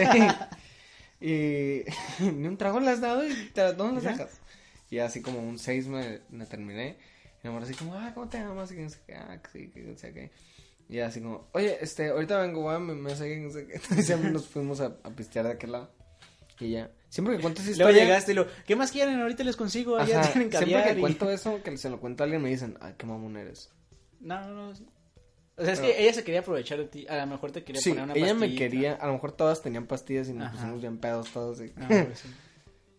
Y ni un trago le has dado y te, ¿dónde las ¿Ya? dejas? Y así como un 6 me, me terminé. Y mi amor así como, ah, ¿cómo te llamas? Y que no sé qué, ah, que sí, que no sé qué. Y así como, oye, este, ahorita vengo, voy a me, me sé que no sé qué. Siempre nos fuimos a, a pistear de aquel lado. Y ya, siempre que cuento esa Luego historia. llegaste y lo, ¿qué más quieren? Ahorita les consigo, allá Ajá, tienen siempre caviar. que y- cuento eso, que se lo cuento a alguien, me dicen, ay, qué mamón eres. No, no, no. O sea, es que ella se quería aprovechar de ti. A lo mejor te quería Sí, poner una ella me quería, a lo mejor todas tenían pastillas y nos Ajá. pusimos bien pedos todos. y- No, pues sí.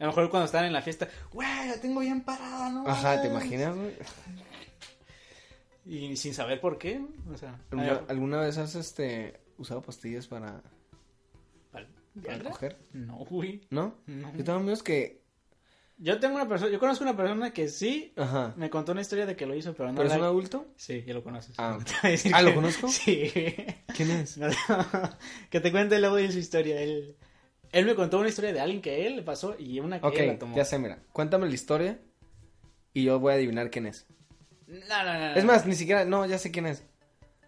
A lo mejor cuando estaban en la fiesta, güey, la tengo bien parada, ¿no? Ajá, ¿te mames". imaginas, güey? Y sin saber por qué, o sea. ¿Alguna, alguna vez has, este, usado pastillas para, ¿Para- para ¿Viagra? coger? No, güey. ¿No? No. Yo tengo amigos que, Yo tengo una persona, yo conozco una persona que sí ajá, me contó una historia de que lo hizo, pero no ¿pero es un adulto? Sí, ya lo conoces. Ah, Ah, ¿lo que- conozco? Sí. ¿Quién es? No, que te cuente luego de su historia. Él, él me contó una historia de alguien que él le pasó y una que él la tomó. ya sé, mira, cuéntame la historia y yo voy a adivinar quién es. No, no, no. Es más, ni siquiera, no, ya sé quién es.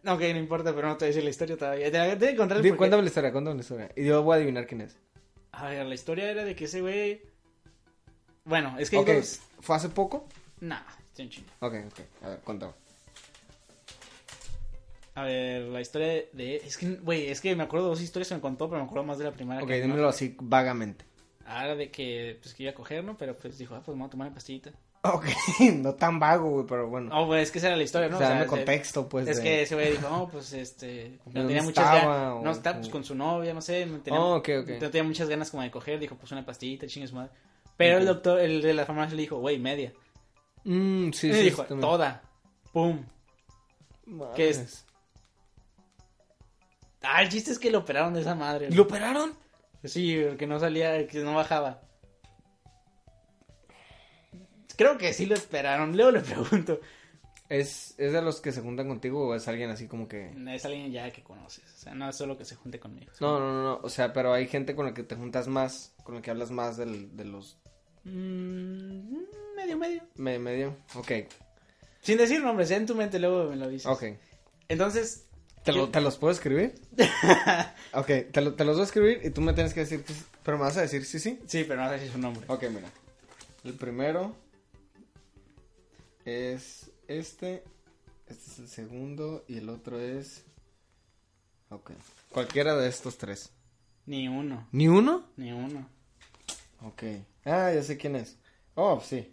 No, ok, no importa, pero no te voy a decir la historia todavía. Te la te voy a contar Di- porque- Cuéntame la historia, cuéntame la historia. Y yo voy a adivinar quién es. A ver, la historia era de que ese güey... Bueno, es que... Ok, hay dos- ¿fue hace poco? Nah, estoy en chinga. Ok, ok, a ver, cuéntame. A ver, la historia de... Es que, güey, es que me acuerdo de dos historias que me contó, pero me acuerdo más de la primera. Ok, que no. dímelo así vagamente. Ah, era de que, pues, que iba a coger, ¿no? Pero, pues, dijo, ah, pues, vamos a tomar una pastillita. Ok, no tan vago, güey, pero bueno. No, güey, es que esa era la historia, ¿no? o sea, dame contexto, pues. es de- que ese güey dijo, no, pues, este... como que ¿De no tenía muchas ganas... o- No, estaba, pues, con su novia, no sé. No tenía, Oh, ok, ok. no tenía muchas ganas como de coger. Dijo, pues, una pastillita, chingue su madre. Pero el doctor, el de la farmacia le dijo, güey, media. Mm, sí, y sí. dijo, también. toda. Pum. ¿Qué es? Ah, el chiste es que lo operaron de esa madre. ¿Lo operaron? Sí, que no salía, que no bajaba. Creo que sí lo esperaron. Luego le pregunto. ¿Es, ¿Es de los que se juntan contigo o es alguien así como que.? Es alguien ya que conoces. O sea, no es solo que se junte conmigo. No, no, no, no. O sea, pero hay gente con la que te juntas más, con la que hablas más del, de los Mm, medio, medio. me- medio. Ok, Sin decir nombres, ¿eh? en tu mente luego me lo dices. ok. Entonces, ¿Te, lo- ¿Qué? ¿Te los puedo escribir? ok, te, lo- te los voy a escribir y tú me tienes que decir, que sí, pero me vas a decir sí, sí. sí, pero no sé si es su nombre. Ok, mira. El primero es este. Este es el segundo y el otro es. Ok. Cualquiera de estos tres. Ni uno, ¿Ni uno? ni uno. Ok. Ah, ya sé quién es. Oh, sí.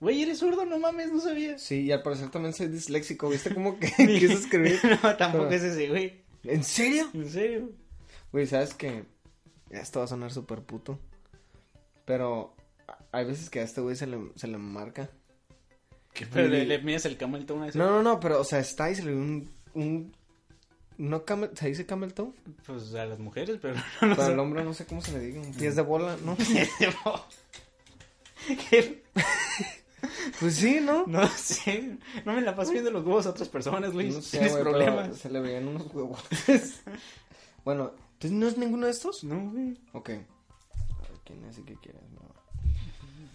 Güey, ¿eres zurdo? No mames, no sabía. Sí, y al parecer también soy disléxico. ¿Viste cómo que quise escribir? no, tampoco Pero- es ese, güey. ¿En serio? ¿En serio? Güey, ¿sabes qué? Esto va a sonar súper puto. Pero hay veces que a este güey se le, se le marca. Pero Y- le, le mides el camel toe una vez. No, no, no, pero, o sea, está y se le ve un... un no camel, ¿se dice camel toe? Pues a las mujeres, pero no lo Para sé. el hombre no sé cómo se le diga, un pies de bola, ¿no? ¿Qué? Pues sí, ¿no? No sé. No me la paso viendo los huevos a otras personas, Luis. No sé, Tienes güey, pero problemas. se le veían unos huevotes. bueno, ¿entonces no es ninguno de estos? No, güey. Ok. A ver, ¿quién es y qué quieres? No.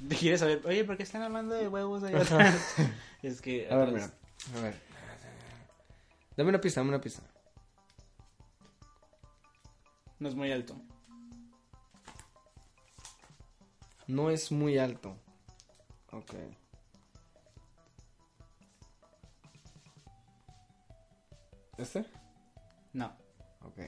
¿Quieres saber? Oye, ¿por qué están hablando de huevos ahí atrás? es que. A ver, mira. A ver. Dame una pista, dame una pista. No es muy alto. No es muy alto. Ok. ¿Este? No. Ok.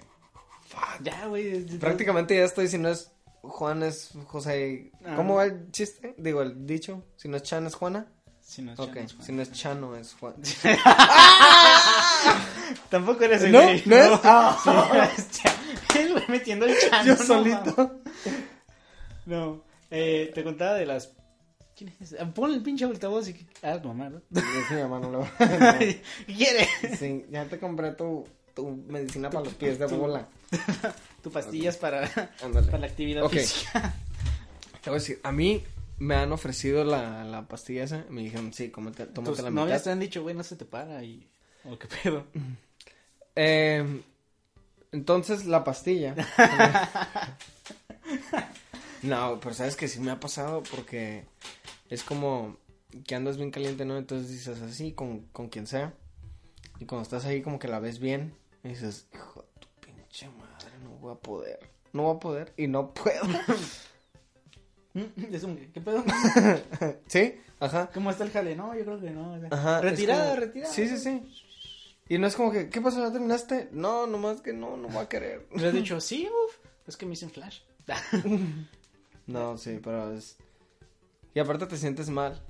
Ya, güey. Prácticamente ya estoy, si no es Juan es José. Ah. ¿Cómo va el chiste? Digo, el dicho. Si no es Chan es Juana. Si no es Ok. Chano, Si no es Chano es Juan. Tampoco eres el ¿No? güey. ¿No es? Sí, no es Cha- El güey metiendo el chano. Yo no solito. No. Eh, te contaba de las. ¿Quién es? Ah, Pon el pinche altavoz y. Ah, tu mamá, ¿no? Es mi mamá, no lo ¿Qué quiere? Sí, ya te compré tu, tu medicina para los pies de bola. Tu pastillas para, Ándale. para la actividad física. Te voy a decir, a mí me han ofrecido la, la pastilla esa. Me dijeron, sí, cómete, tómate Tus la novias mitad. te han dicho, güey, no se te para y. O qué pedo. Eh, entonces, la pastilla. no, pero sabes que sí me ha pasado porque es como que andas bien caliente, ¿no? Entonces dices así con, con quien sea. Y cuando estás ahí como que la ves bien, y dices, hijo pinche madre, no voy a poder. No voy a poder y no puedo. Es un, ¿Qué pedo? ¿Sí? Ajá. ¿Cómo está el jale? No, yo creo que no. o sea, Ajá. Retirada, como- retirada. Sí, sí, sí. Y no es como que, ¿qué pasó? ¿Ya terminaste? No, nomás que no, no voy a querer. Le has dicho, sí, uff. Es que me dicen flash. No, sí, pero es... Y aparte te sientes mal.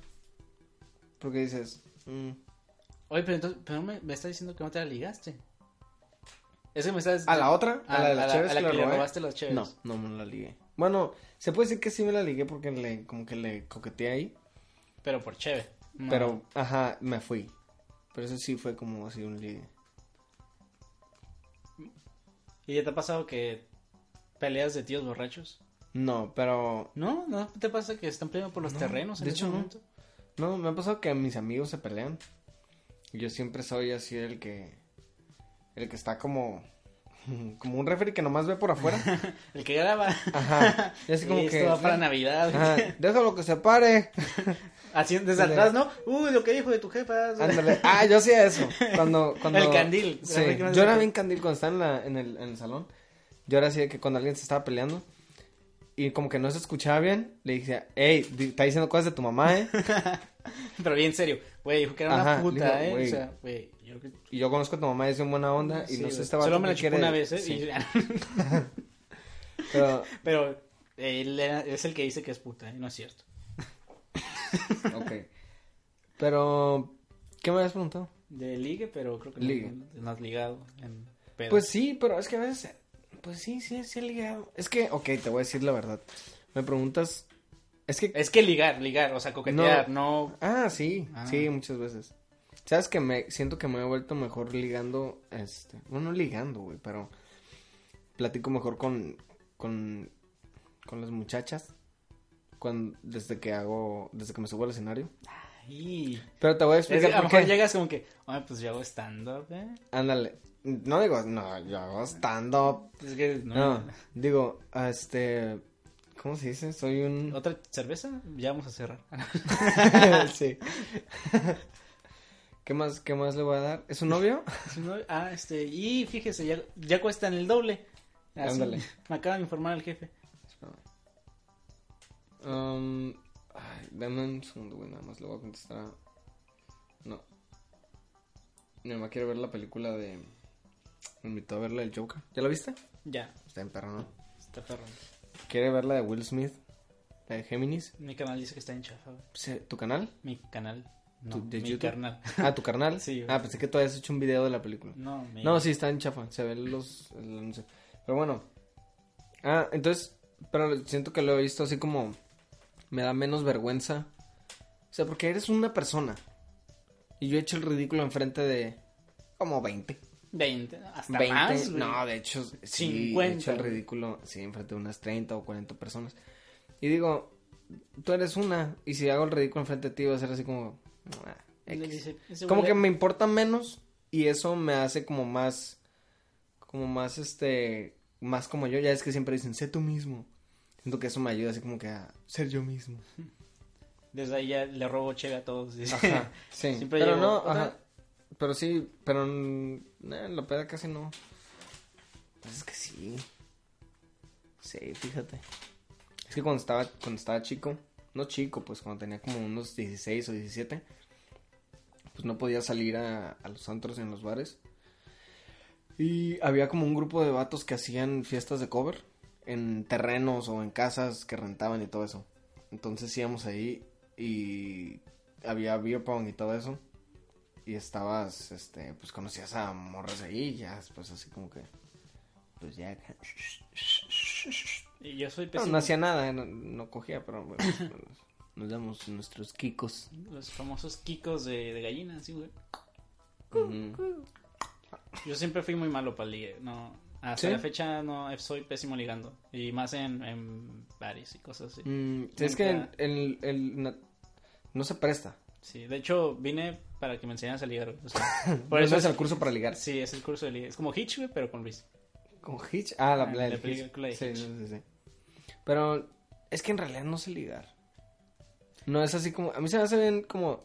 Porque dices, mm, Oye, pero entonces, pero me, me estás diciendo que no te la ligaste. Es que me estás... ¿A la otra? ¿A la de las a la- cheves a la que le robaste las cheves. No, no me la ligué. Bueno, se puede decir que sí me la ligué porque le, como que le coqueteé ahí. Pero por cheve. No. Pero, ajá, me fui. Pero eso sí fue como así un ligue. ¿Y ya te ha pasado que peleas de tíos borrachos? No, pero ¿No? ¿No te pasa que están peleando por los No, terrenos en de ese hecho no. momento? no, me ha pasado que mis amigos se pelean. Y Yo siempre soy así el que el que está como como un referee que nomás ve por afuera. El que graba. Ajá. Y así como Y que esto va para Navidad. Ajá, déjalo que se pare. Así desde atrás, ¿no? Uy, lo que dijo de tu jefa. Ándale. Ah, yo hacía eso. Cuando, cuando... El candil. Sí, no yo era bien candil cuando estaba en, la, en, el, en el salón. Yo era así de que cuando alguien se estaba peleando y como que no se escuchaba bien, le dije, hey, está diciendo cosas de tu mamá, ¿eh? Pero bien serio. Güey, dijo que era una puta, dijo, ¿eh? O sea, güey. Yo creo que... Y yo conozco a tu mamá, es en buena onda y sí, no sé este Solo me la chupó una vez, ¿eh? Sí, Y- pero, Pero él es el que dice que es puta, ¿eh? No es cierto. ok. Pero, ¿qué me habías preguntado? De ligue, pero creo que Ligue. no, no has ligado en pedo. Pues sí, pero es que a veces, pues sí, sí, sí he ligado. Es que, ok, te voy a decir la verdad. Me preguntas, es que Es que ligar, ligar, o sea, coquetear, no... Ah, sí, Ah. sí, muchas veces. Sabes que me siento que me he vuelto mejor ligando, este, bueno, no ligando, güey, pero platico mejor con, con, con las muchachas cuando, desde que hago, desde que me subo al escenario. Ay. Pero te voy a Es que explicar a lo mejor llegas como que, ay, pues yo hago stand-up, ¿eh? Ándale, no digo, no, yo hago stand-up, Es que, no. no, digo, este, ¿cómo se dice? Soy un... ¿Otra cerveza? Ya vamos a cerrar. sí. ¿Qué más, qué más le voy a dar? ¿Es un novio? Ah, este, y fíjese, ya, ya cuestan el doble. Así, Ándale. Me acaba de informar el jefe. Um, ay, dame un segundo, güey, nada más le voy a contestar. No. Mi mamá quiere ver la película de... Me invitó a ver la del Joker. ¿Ya la viste? Ya, Está en perro, ¿no? está perro. Quiere ver la de Will Smith, la de Géminis. Mi canal dice que está en chafa. güey. ¿Tu canal? Mi canal. No, ¿Tu- de mi YouTube? carnal. Ah, ¿tu carnal? Sí. Ah, pensé que tú habías hecho un video de la película. No, mi... No, sí, está en chafa. Se ven los... el anuncio. Pero bueno. Ah, entonces... Pero siento que lo he visto así como... Me da menos vergüenza. O sea, porque eres una persona. Y yo he hecho el ridículo enfrente de... Como 20. 20, hasta 20. más, güey. no, de hecho... Sí, 50, he hecho el ridículo... Sí, enfrente de unas 30 o 40 personas. Y digo... Tú eres una. Y si hago el ridículo enfrente de ti va a ser así como... ah, dice, Como que me importa menos y eso me hace como más, como más este, más como yo. Ya es que siempre dicen, sé tú mismo. Siento que eso me ayuda así como que a ser yo mismo. Desde ahí ya le robo cheve a todos. Ajá, sí. Siempre pero llevo no, otra. Pero sí, pero en la peda casi no. Pues es que sí. Sí, fíjate. Es que cuando estaba, cuando estaba chico, no chico, pues cuando tenía como unos 16 o 17, pues no podía salir a, a los antros en los bares. Y había como un grupo de vatos que hacían fiestas de cover en terrenos o en casas que rentaban y todo eso. Entonces íbamos ahí y había beer pong y todo eso. Y estabas, este, pues conocías a morras ahí y ya, pues así como que, pues ya. Y yo soy No, pésimo. no hacía nada, no, no cogía, pero bueno, nos- nos damos nuestros kikos. Los famosos kikos de, de gallina, sí, güey. Yo siempre fui muy malo para el ligue. No, hasta ¿Sí? la fecha no soy pésimo ligando. Y más en, en bares y cosas así. Mm, es que el, el- no se presta. Sí, de hecho vine para que me enseñaras a ligar. güey. O sea, por eso es el curso para ligar. Sí, es el curso de ligue. Es como Hitch, güey, pero con Luis. ¿Con Hitch? Ah, la, Ah, la la del película de Hitch. Sí, sí, sí. Pero es que en realidad no sé ligar. No es así como... A mí se me hace bien como...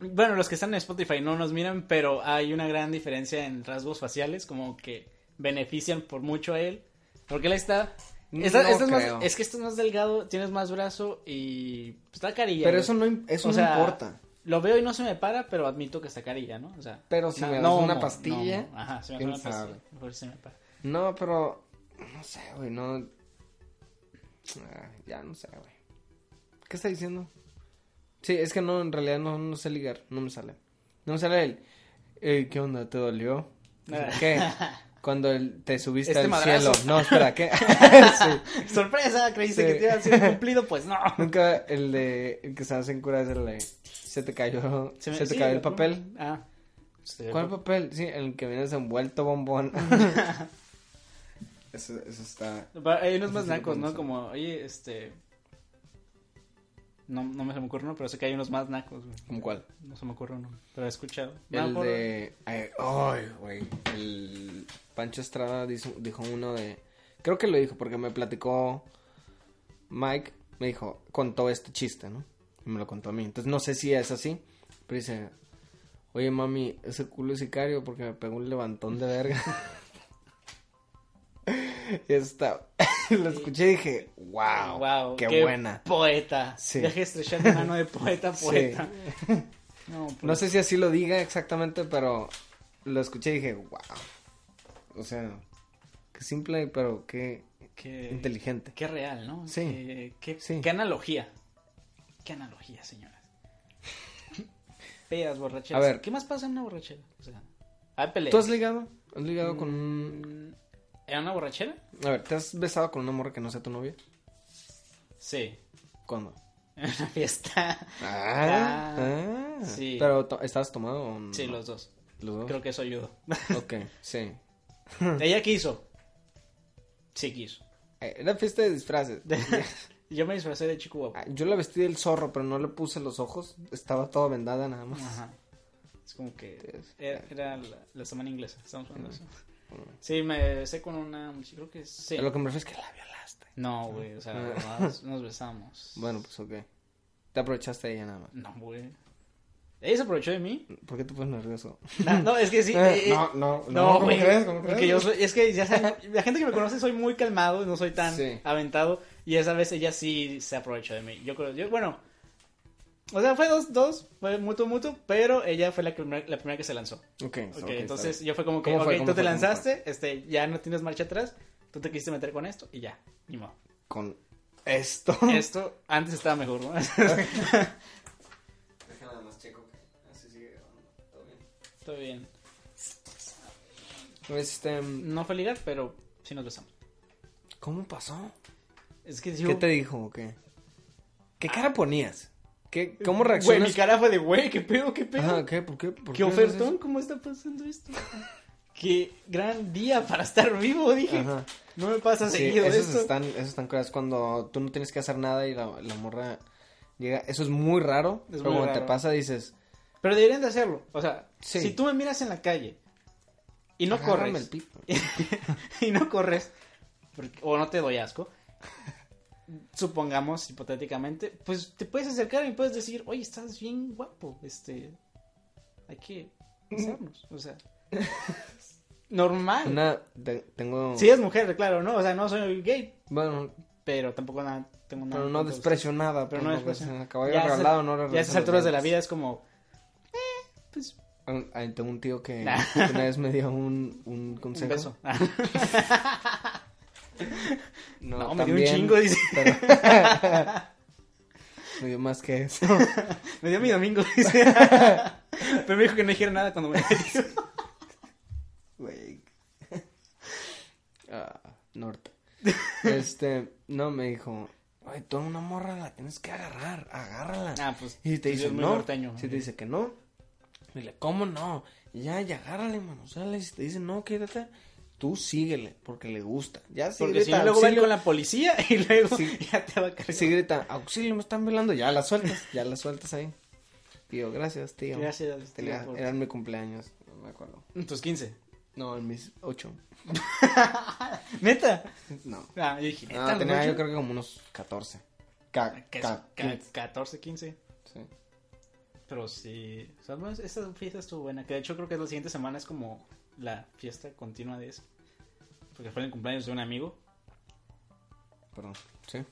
Bueno, los que están en Spotify no nos miran, pero hay una gran diferencia en rasgos faciales, como que benefician por mucho a él. Porque él está... está- No es, más- es que estás más delgado, tienes más brazo y pues, está carilla. Pero eso no, eso O no sea, importa. Lo veo y no se me para, pero admito que está carilla, ¿no? O sea, Pero si na- me das no una pastilla, no. Ajá, si me das ¿quién una pastilla, mejor se me para. No, pero... No sé, güey, no... Ah, ya no sé, güey. ¿Qué está diciendo? Sí, es que no, en realidad no, no sé ligar, no me sale. No sale el, "Ey, ¿qué onda? ¿Te dolió? Dije, ¿Qué? Cuando el- te subiste Este al madrazo. cielo. No, espera, ¿qué? sí. Sorpresa, creíste Sí. que te iba a ser cumplido, pues no. Nunca el de el que se hacen curas el de se te cayó, se, me- te sí, cayó el papel. Ah. ¿Cuál papel? Sí, el que vienes envuelto bombón. eso, eso está. Hay unos Ese más nacos, ¿no? Como, oye, este. No, no me se me ocurre uno, pero sé que hay unos más nacos, güey. ¿Cómo cuál? No se me ocurre uno, pero he escuchado. El de. Ay, ay, güey. El Pancho Estrada dijo, dijo uno de. Creo que lo dijo porque me platicó Mike. Me dijo, contó este chiste, ¿no? Y me lo contó a mí. Entonces no sé si es así. Pero dice, oye mami, ese culo es sicario porque me pegó un levantón de verga. y está. lo escuché y dije, wow, Wow, qué, buena. Poeta. Sí. Deje estrechar la mano de poeta poeta. No, pues, No sé si así lo diga exactamente, pero lo escuché y dije, wow. O sea, qué simple, pero qué qué, inteligente. qué real, ¿no? Sí. Qué, qué- Sí. qué analogía. Qué analogía, señoras. Pedas, borracheras. A ver. ¿Qué más pasa en una borrachera? O sea, hay peleas. ¿Tú has ligado? ¿Has ligado con un... ¿En una borrachera? A ver, ¿te has besado con una morra que no sea tu novia? Sí. ¿Cuándo? En una fiesta. Ah, Ah, ah. sí. ¿Pero to- estabas tomado o no? Sí, los dos. ¿Los dos? Creo que eso ayudó. Ok, sí. Ella quiso. Sí quiso. Eh, Era fiesta de disfraces. Yo me disfracé de chico guapo. Ah, Yo la vestí del zorro, pero no le puse los ojos. Estaba toda vendada nada más. Ajá. Es como que era, era la, la semana inglesa. Estamos hablando de eso. Sí, me besé con una muchacha, creo que sí. A Lo que me refiero es que la violaste. No, güey, o sea, Ah. nomás nos besamos. Bueno, pues ok. Te aprovechaste de ella nada más. No, güey. ¿Ella se aprovechó de mí? ¿Por qué te pones nervioso? No, no, es que sí. Eh, eh, no, no, No, ¿cómo güey. crees? ¿Cómo Porque crees? yo soy, es que ya saben, la gente que me conoce soy muy calmado, no soy tan Sí. aventado. Y esa vez ella sí se aprovechó de mí. Yo creo, yo, bueno. O sea, fue dos, dos, fue mutuo, mutuo, pero ella fue la, que, la primera que se lanzó. Ok, Ok, ok, entonces yo fue como que, ok, ¿Cómo tú te lanzaste, este, ya no tienes marcha atrás, tú te quisiste meter con esto y ya, ni modo. Con esto. Esto antes estaba mejor, ¿no? Deja nada más checo que así sigue grabando. Todo bien. Todo bien. Este, No fue ligar, pero sí nos besamos. ¿cómo pasó? Es que ¿Qué te dijo o qué? ¿Qué cara ponías? ¿Qué, ¿Cómo güey, reaccionas? mi cara fue de, güey, qué pedo, qué pedo. Ajá, ¿qué? ¿Por qué? ¿Por ¿Qué haces ofertón? ¿Cómo está pasando esto? Qué gran día para estar vivo, dije. Ajá. No me pasa Sí, seguido esos esto. están, esos están curados cuando tú no tienes que hacer nada y la, la morra llega. Eso es muy raro. Es pero muy cuando te pasa dices, Pero deberían de hacerlo. O sea, Sí. si tú me miras en la calle y no "Agárrame corres el pito". y no corres porque- o no te doy asco, supongamos hipotéticamente, pues te puedes acercar y puedes decir, oye, estás bien guapo, este, hay que besarnos, o sea, normal. Una, te- tengo. Si es mujer, claro, ¿no? O sea, no soy gay, Bueno, pero tampoco nada, tengo nada. pero no desprecio nada. Pero no desprecio. pues, Caballo Ya a regalado, no Ya a esas alturas de la vida es como, eh, pues, Ah, Tengo un tío que Nah. que una vez me dio un, un un consejo. beso. No, No, me dio un chingo, dice. pero- me dio más que eso. Me dio mi domingo, dice. Pero me dijo que no dijera nada cuando me metió. Güey. Ah, norte. Este, no, me dijo, Ay, tú una morra la tienes que agarrar, agárrala. Ah, pues. y te pues, dice no. norteño. Si te dice que no, dile, ¿cómo no? Ya, ya, agárrale, mano. O sea, si te dice no, quédate, tú síguele, porque le gusta. Ya si Porque grita, luego va con la policía y luego Sí. ya te va a cargar. si grita, auxilio, me están velando, ya la sueltas, ya la sueltas ahí. Tío, gracias, tío. Gracias, tío, Era en mi cumpleaños, no me acuerdo. Tus 15. No, en mis ocho. ¿Neta? No. Ah, yo dije, Ah, ¿neta? tenía ¿los yo creo que como unos 14. Ca- Que es ca- ca- 15, 14, 15. sí. Pero sí. O sea, esta fiesta estuvo buena. Que de hecho creo que la siguiente semana es como la fiesta continua de eso. Porque fue el cumpleaños de un amigo. Perdón. Sí.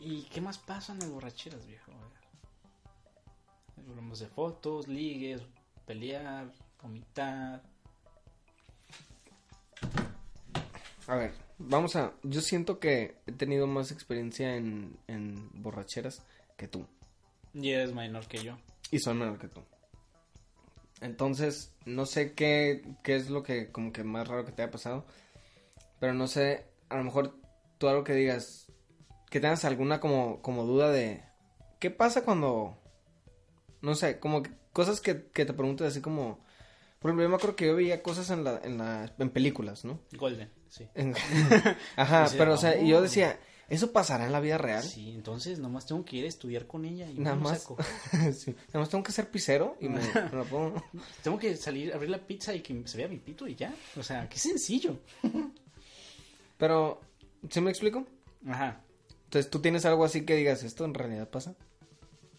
¿Y qué más pasa en las borracheras, viejo? Hablamos de fotos, ligues, pelear, vomitar. A ver, vamos a. Yo siento que he tenido más experiencia en, en borracheras que tú. Y eres menor que yo. Y soy menor que tú. Entonces, no sé qué, qué es lo que como que más raro que te haya pasado. Pero no sé, a lo mejor tú algo que digas, que tengas alguna como, como duda de, ¿qué pasa cuando, no sé, como que cosas que, que te preguntes así como, por ejemplo, yo me acuerdo que yo veía cosas en la, en la, en películas, ¿no? Golden, sí. Ajá, Decía, pero o sea, y yo "Oh". decía, ¿eso pasará en la vida real? Sí, entonces nomás tengo que ir a estudiar con ella y Nada me más. Sí, Nada más tengo que ser pisero y me, me lo pongo. Tengo que salir, abrir la pizza y que se vea mi pito y ya. O sea, qué sencillo. Pero, ¿sí me explico? Ajá. Entonces, ¿tú tienes algo así que digas, esto en realidad pasa?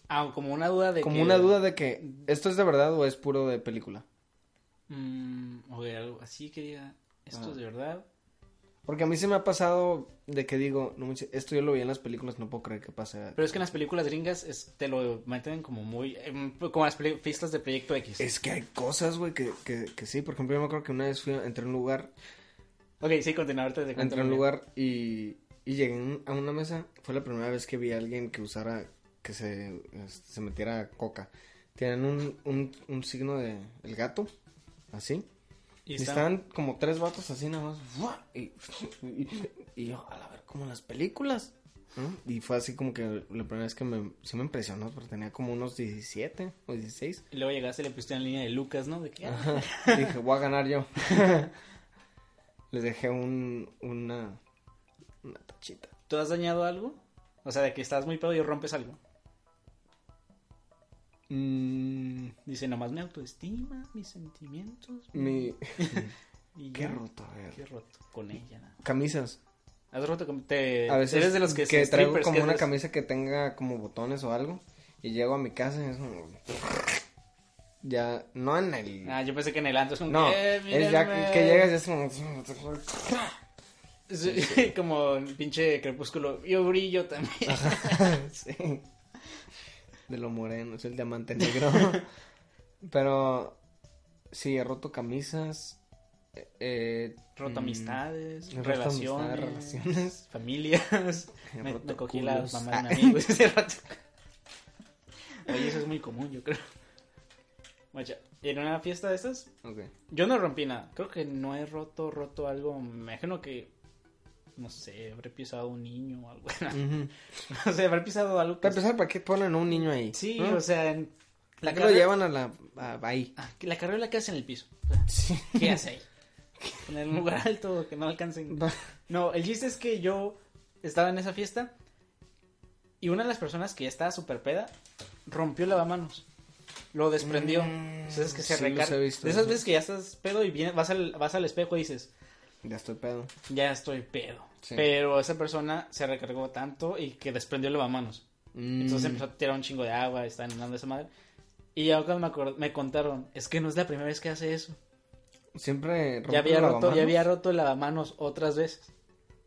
Ah, como una duda de Como que- una duda de que, ¿esto es de verdad o es puro de película? Mm, o de algo así que diga, esto Ah. es de verdad. Porque a mí se me ha pasado de que digo, no, esto yo lo vi en las películas, no puedo creer que pase. Pero es que en las películas gringas es- te lo meten como muy... em, como las fiestas de Proyecto X. Es que hay cosas, güey, que, que, que sí. Por ejemplo, yo me acuerdo que una vez fui, a- entré a un lugar, Ok, sí, continúa ahorita te entré a un lugar y, y llegué a una mesa. Fue la primera vez que vi a alguien que usara, que se, este, se metiera coca. Tienen un, un, un signo de el gato, así. Y Y estaban como tres vatos así nada más. Y, y, y yo, a la ver, como en las películas. Y fue así como que la primera vez que me, sí me impresionó, porque tenía como unos 17 o 16. Y luego llegaste y le pusiste en línea de Lucas, ¿no? De Ajá. Dije, voy a ganar yo. Les dejé un, una, una tachita. ¿Tú has dañado algo? O sea, de que estás muy pedo y rompes algo. Mm, Dice, nomás mi autoestima, mis sentimientos. mi... Y Qué ya. roto, a ver. Qué roto con ella. nada. Camisas. Has roto con... Te... A veces Eres de los que, que traigo como una camisa que tenga como botones o algo. Y llego a mi casa y es como... Ya, no en el... Ah, yo pensé que en el antro es como... No, que, "Eh, es ya mírenme". que, llegas y es como... Sí, como un pinche crepúsculo. Yo brillo también. sí. De lo moreno, es el diamante negro. Pero sí, he roto camisas. Eh, Roto mm, amistades, roto relaciones, amistades, relaciones. familias. He Me, roto me cogí culos. la mamá de un amigo ese rato. Oye, eso es muy común, yo creo. En una fiesta de estas, yo no rompí nada. Creo que no he roto, roto algo. Me imagino que, no sé, habré pisado un niño o algo. Ujú. o sea, habré pisado algo. que- Para empezar, ¿para qué ponen un niño ahí? Sí, ¿No? o sea, en la ¿Por qué lo carrera- llevan a la... a- ahí? Ah, la carrera que hace en el piso. Sí. ¿Qué hace ahí? En el lugar alto que no alcancen. No, el chiste es que yo estaba en esa fiesta y una de las personas que ya estaba súper peda rompió el lavamanos. Lo desprendió. Mm, Entonces que se sí recarga. visto, de esas sí. veces que ya estás pedo y vienes, vas al, vas al espejo y dices, Ya estoy pedo. ya estoy pedo. Sí. Pero esa persona se recargó tanto y que desprendió el lavamanos. Entonces Mm. empezó a tirar un chingo de agua, estaban inundando esa madre. Y ya cuando me, me contaron, es que no es la primera vez que hace eso. Siempre Ya había, roto, lavamanos. ya había roto el lavamanos otras veces.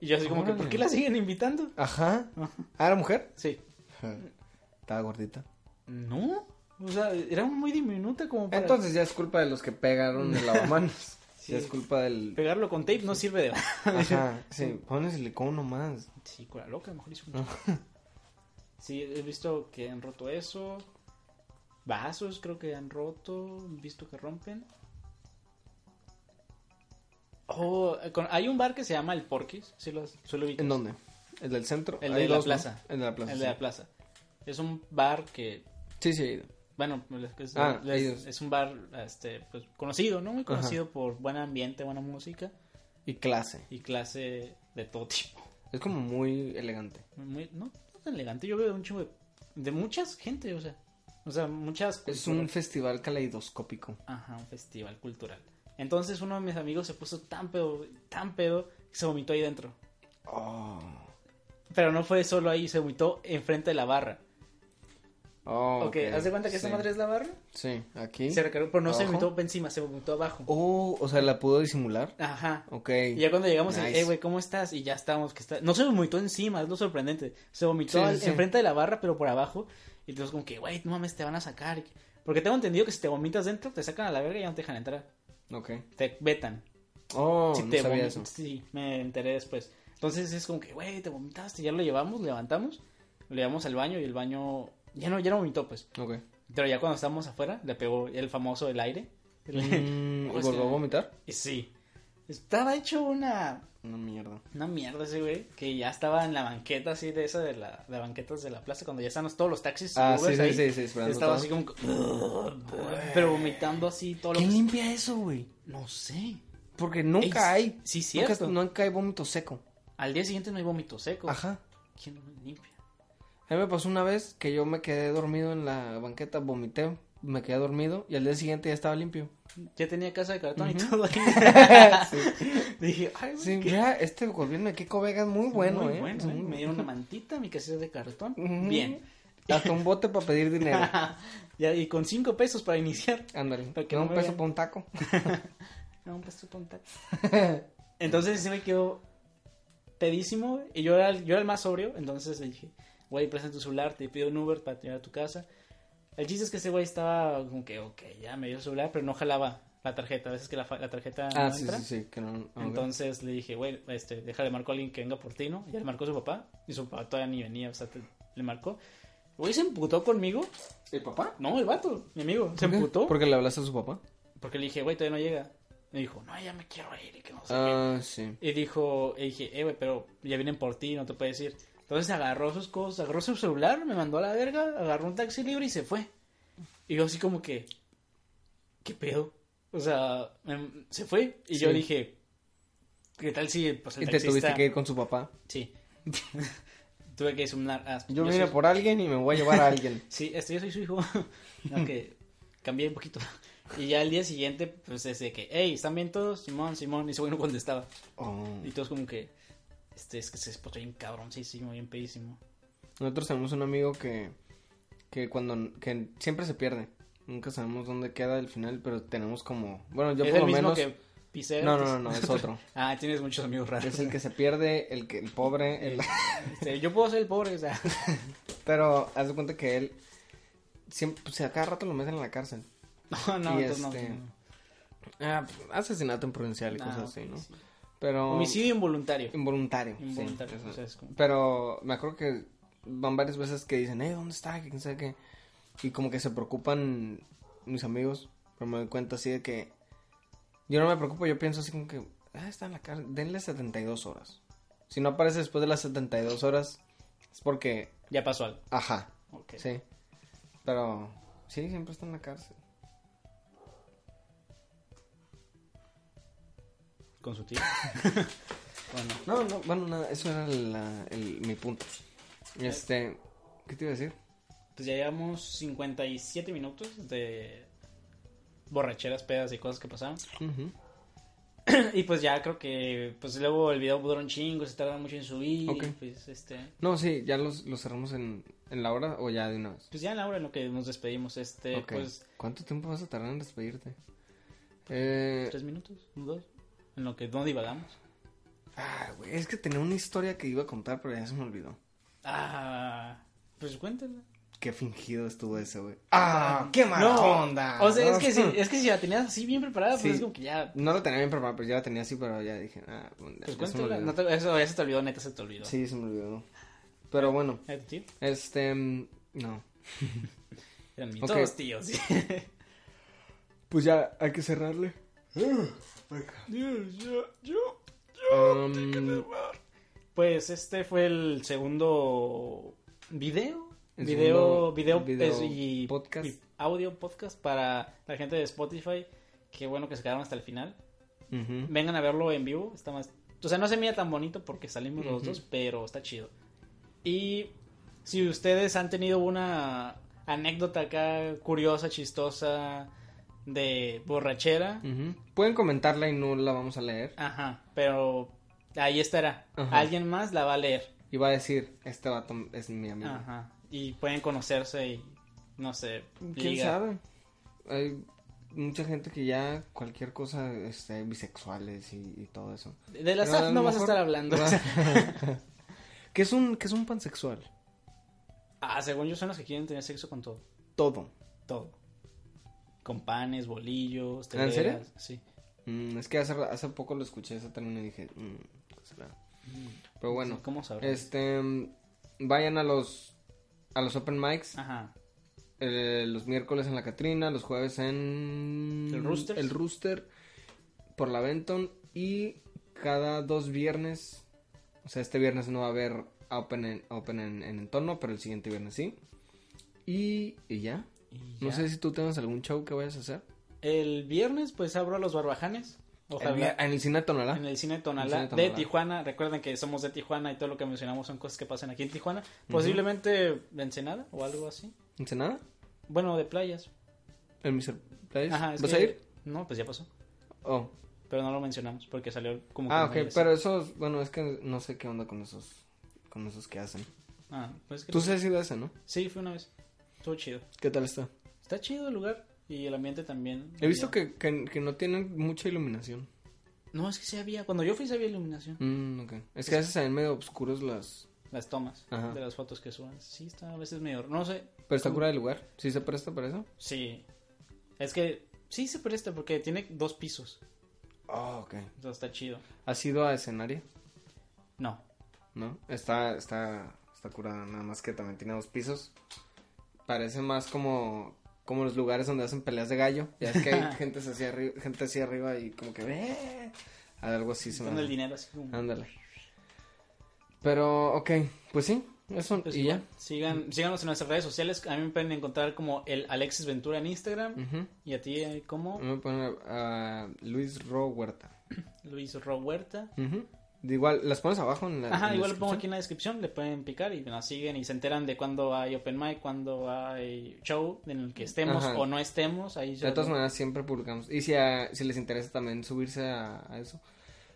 Y yo así como que, ¿por qué la siguen invitando? Ajá. ¿Ah, era mujer? Sí. Estaba gordita. No. O sea, era muy diminuta como para... Entonces ya es culpa de los que pegaron el lavamanos. Sí. Ya es culpa del... Pegarlo con tape no sirve de... Ajá, sí, pones silicón nomás. Sí, cura loca, mejor hizo mucho. Sí, he visto que han roto eso. Vasos creo que han roto. He visto que rompen. Oh, con- hay un bar que se llama El Porquis. Sí, lo, suelo ubicar. ¿En dónde? ¿El del centro? El de la dos, ¿no? plaza. El de la plaza. El sí. de la plaza. Es un bar que Sí, sí, he ido. Bueno, es, Ah, es- es un bar este, pues, conocido, ¿no? Muy conocido por buen ambiente, buena música Y clase. y clase de todo tipo. Es como muy elegante. Muy, no, no tan elegante. Yo veo un chingo de, de muchas gente, o sea. O sea, muchas. Es culturas. un festival caleidoscópico. Ajá, un festival cultural. Entonces uno de mis amigos se puso tan pedo, tan pedo, que se vomitó ahí dentro. Oh. Pero no fue solo ahí, se vomitó enfrente de la barra. Oh, ok, ¿haz de cuenta que esta madre es la barra? Sí, aquí. Se recargó, pero no se vomitó encima, se vomitó abajo. Oh, o sea, la pudo disimular. Ajá. Ok. Y ya cuando llegamos, el, Nice. eh, güey, ¿cómo estás? Y ya estábamos, que está... No se vomitó encima, es lo sorprendente. Se vomitó Sí, al- sí. enfrente de la barra, pero por abajo. Y entonces como que, güey, no mames, te van a sacar. Porque tengo entendido que si te vomitas dentro, te sacan a la verga y ya no te dejan entrar. Ok. Te vetan. Oh, si no te sabía vomi- eso. Sí, me enteré después. Entonces es como que, güey, te vomitaste. Ya lo llevamos, levantamos. Lo llevamos al baño y el baño... Ya no, ya no vomitó, pues. Ok. Pero ya cuando estábamos afuera, le pegó el famoso el aire. Mm, ¿Y O sea, volvió a vomitar? Sí. Estaba hecho una, Una mierda. una mierda ese güey. Que ya estaba en la banqueta así de esa de la de banquetas de la plaza. Cuando ya están todos los taxis. Ah, Ubers sí, sí, ahí, sí, sí, Estaba así como. Pero vomitando así todo lo ¿Quién que. limpia eso, güey? No sé. Porque nunca Ey, hay. sí, nunca, cierto. nunca hay vómito seco. Al día siguiente no hay vómito seco. Ajá. ¿Quién lo limpia? A mí me pasó una vez que yo me quedé dormido en la banqueta, vomité, me quedé dormido y al día siguiente ya estaba limpio. Ya tenía casa de cartón y todo ahí. Dije, ay, Sí, qué- mira, este gobierno de Kiko Vega es muy bueno, muy ¿eh? bueno, ¿eh? muy Me dieron una mantita, mi casilla de cartón. Bien. Hasta un bote para pedir dinero. ya, y con cinco pesos para iniciar. Ándale. Para no no un peso vean. para un taco. No, un peso con taco. Entonces se me quedó pedísimo y yo era, yo era el más sobrio, entonces le dije, güey, presta tu celular, te pido un Uber para llegar a tu casa. El chiste es que ese güey estaba como que, ok, ya me dio el celular, pero no jalaba la tarjeta, a veces que la, tarjeta Ah, no sí, entra. sí, sí. Que no. Entonces le dije, güey, este, déjale marco a alguien que venga por ti, ¿no? Ya le marcó su papá y su papá todavía ni venía, o sea, te- le marcó. Güey, se emputó conmigo. ¿El papá? No, el vato, mi amigo, se ¿Por qué? emputó. Porque le hablaste a su papá. Porque le dije, güey, todavía no llega. Me dijo, no, ya me quiero ir y que no sé qué. Ah, sí. Y dijo, y dije, eh, güey, pero ya vienen por ti, no te puedes ir. Entonces agarró sus cosas, agarró su celular, me mandó a la verga, agarró un taxi libre y se fue. Y yo así como que, ¿qué pedo? O sea, em, se fue. Y yo Sí. dije, ¿qué tal si pues, el Y te taxista... tuviste que ir con su papá. Sí. Tuve que sumar. ah, Yo vine soy- por alguien y me voy a llevar a alguien. Sí, este, yo soy su hijo. Aunque cambié un poquito. Y ya al día siguiente, pues es de que, hey, ¿están bien todos? Simón, Simón. Y ese güey no contestaba. Oh. Y todos como que, este, es que se esposó bien cabroncísimo, bien pedísimo. Nosotros tenemos un amigo que, que cuando, que siempre se pierde. Nunca sabemos dónde queda el final, pero tenemos como, bueno, yo es por el lo mismo menos. que pisé. No, no, no, no, es otro. ah, tienes muchos amigos raros. Es el que se pierde, el que, el pobre, el... Este, yo puedo ser el pobre, o sea. pero haz de cuenta que él siempre, pues a cada rato lo meten en la cárcel. No, no, Y entonces este, no. Ah, asesinato improvidencial y Ah, cosas así, ¿no? sí. Pero Homicidio involuntario. involuntario. sí, Involuntario, eso. o sea, es como- Pero me acuerdo que van varias veces que dicen, eh, ¿dónde está? Quién sabe qué. Y como que se preocupan mis amigos, pero me doy cuenta así de que yo no me preocupo, yo pienso así como que, ah, está en la cárcel, denle 72 horas. Si no aparece después de las 72 horas, es porque, Ya pasó algo. ajá, Ok. sí. Pero, sí, siempre está en la cárcel. Con su tío. bueno, No, no, bueno, nada, eso era la- el- mi punto. Este, ¿qué te iba a decir? pues ya llevamos 57 minutos de borracheras, pedas y cosas que pasaron. Y pues ya creo que, pues luego el video duró un chingo, se tarda mucho en subir. Y pues este, No, sí, ya los, los cerramos en, en la hora o ya de una vez. pues ya en la hora en lo que nos despedimos, este, pues ¿Cuánto tiempo vas a tardar en despedirte? Eh, tres minutos, dos, en lo que no divagamos. ah, güey, es que tenía una historia que iba a contar, pero ya se me olvidó. Ah, pues cuéntala. Qué fingido estuvo ese, güey. ¡Ah! ¡Qué mala No, onda! O sea, es que, si, es que si la tenías así bien preparada, pues Sí. es como que ya, No lo tenía bien preparado, pero ya la tenía así, pero ya dije, ah, pues cuéntala. No te- eso ya se te olvidó, neta se te olvidó. Sí, se me olvidó. Pero bueno, ¿Era tu tío? este, mm, no. Eran mis Ok. todos tíos. Pues ya hay que cerrarle. Um, Pues este fue el segundo video. El video, segundo video, video es- y, podcast. y audio podcast para la gente de Spotify. Qué bueno que se quedaron hasta el final. Vengan a verlo en vivo. Está más. O sea, no se mira tan bonito porque salimos los dos, pero está chido. Y si ustedes han tenido una anécdota acá curiosa, chistosa, de borrachera. Pueden comentarla y no la vamos a leer. ajá, pero ahí estará. Ajá. Alguien más la va a leer. Y va a decir, este vato es mi amigo. Ajá. Y pueden conocerse y no sé. ¿Quién sabe? Hay mucha gente que ya cualquier cosa, este, bisexuales y, y todo eso. De la SAF no vas a estar hablando. ¿Qué es un, qué es un pansexual? ah, según yo son los que quieren tener sexo con todo. Todo. Todo. Con panes, bolillos, ¿Ah, en serio? Sí. Mm, es que hace, hace poco lo escuché ese término y dije, mm, ¿qué será? Pero bueno, Sí, ¿Cómo este, mm, vayan a los, a los open mics Ajá. eh, los miércoles en la Catrina, los jueves en ¿El Roosters? el Rooster por la Benton y cada dos viernes, o sea, este viernes no va a haber Open en, open en, en entorno, pero el siguiente viernes sí. Y, y ya. Y No sé si tú tienes algún show que vayas a hacer. El viernes, pues abro los barbajanes. El Ojalá. en el cine de Tonalá. En el cine El Tonalá, de Tonalá. Tijuana. Recuerden que somos de Tijuana y todo lo que mencionamos son cosas que pasan aquí en Tijuana. Posiblemente de Ensenada o algo así. ¿Ensenada? Bueno, de playas. ¿En Mr. Ajá, es ¿Vas que- a ir? No, pues ya pasó. Oh. Pero no lo mencionamos porque salió como. Ah, que ok, pero esos, bueno, es que no sé qué onda con esos, con esos que hacen. Ah, pues que Tú has ido a ese, ¿no? Sí, fue una vez. Estuvo chido. ¿Qué tal está? Está chido el lugar y el ambiente también. He visto que, que, que no tienen mucha iluminación. No, es que sí había. Cuando yo fui, sí había iluminación. Mm, ok. Es que a veces se ven medio oscuros las... Las tomas Ajá. de las fotos que suban. Sí, está a veces medio. No sé. Pero está cura del lugar. ¿Sí se presta para eso? Sí. Es que sí se presta porque tiene dos pisos. Oh, ok. Entonces está chido. ¿Has ido a escenario? No. ¿No? Está, está, está curada, nada más que también tiene dos pisos. Parece más como, como los lugares donde hacen peleas de gallo. Ya es que hay gente así arriba, gente así arriba y como que ve. Algo así se me el dinero así como. Ándale. Pero, ok, pues sí, eso. Pues y igual, ya. Sigan, síganos en nuestras redes sociales. A mí me pueden encontrar como el Alexis Ventura en Instagram. Y a ti, eh, como Me pone a Luis Ro Huerta. Luis Ro Huerta. Ujú. De igual, las pones abajo en la. Ajá, igual lo pongo aquí en la descripción. Le pueden picar y nos siguen y se enteran de cuando hay open mic, cuando hay show en el que estemos Ajá. o no estemos. Ahí De todas lo- maneras, siempre publicamos. Y si, a- si les interesa también subirse a, a eso,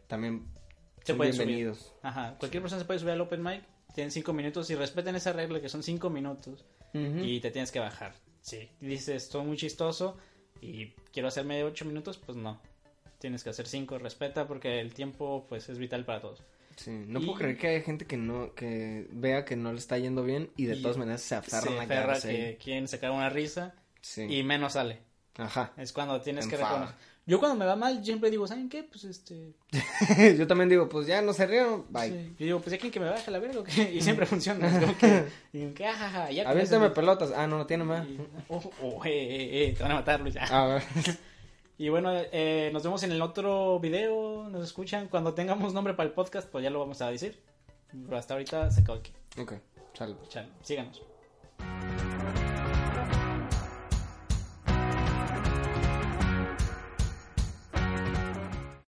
también Se son pueden subir. bienvenidos. Ajá, cualquier persona se puede subir al open mic. Tienen cinco minutos y respeten esa regla que son cinco minutos. Y te tienes que bajar. Sí, dices, estoy muy chistoso y quiero hacerme 8 minutos, pues no. Tienes que hacer 5, respeta porque el tiempo pues es vital para todos. Sí, no Y- puedo creer que hay gente que no, que vea que no le está yendo bien y de Y todas maneras se aferran Se a quedarse que ahí. quieren sacar una risa Sí. y menos sale. Ajá. Es cuando tienes que reconocer. Yo cuando me va mal siempre digo, ¿saben qué? Pues este... Yo también digo, pues ya no se rieron, bye. sí. Yo digo, pues ya quieren que me baje la verga o qué? Y siempre funciona. Que, y que, ajaja, ya Aviéntame pelotas. Ah, no, no tiene más. y- Oh, oh, eh, eh, eh, te van a matar, Luis. A ver. Y bueno, eh, nos vemos en el otro video. Nos escuchan. Cuando tengamos nombre para el podcast, pues ya lo vamos a decir. Pero hasta ahorita se acabó aquí. Ok, chalo. Chalo, síganos.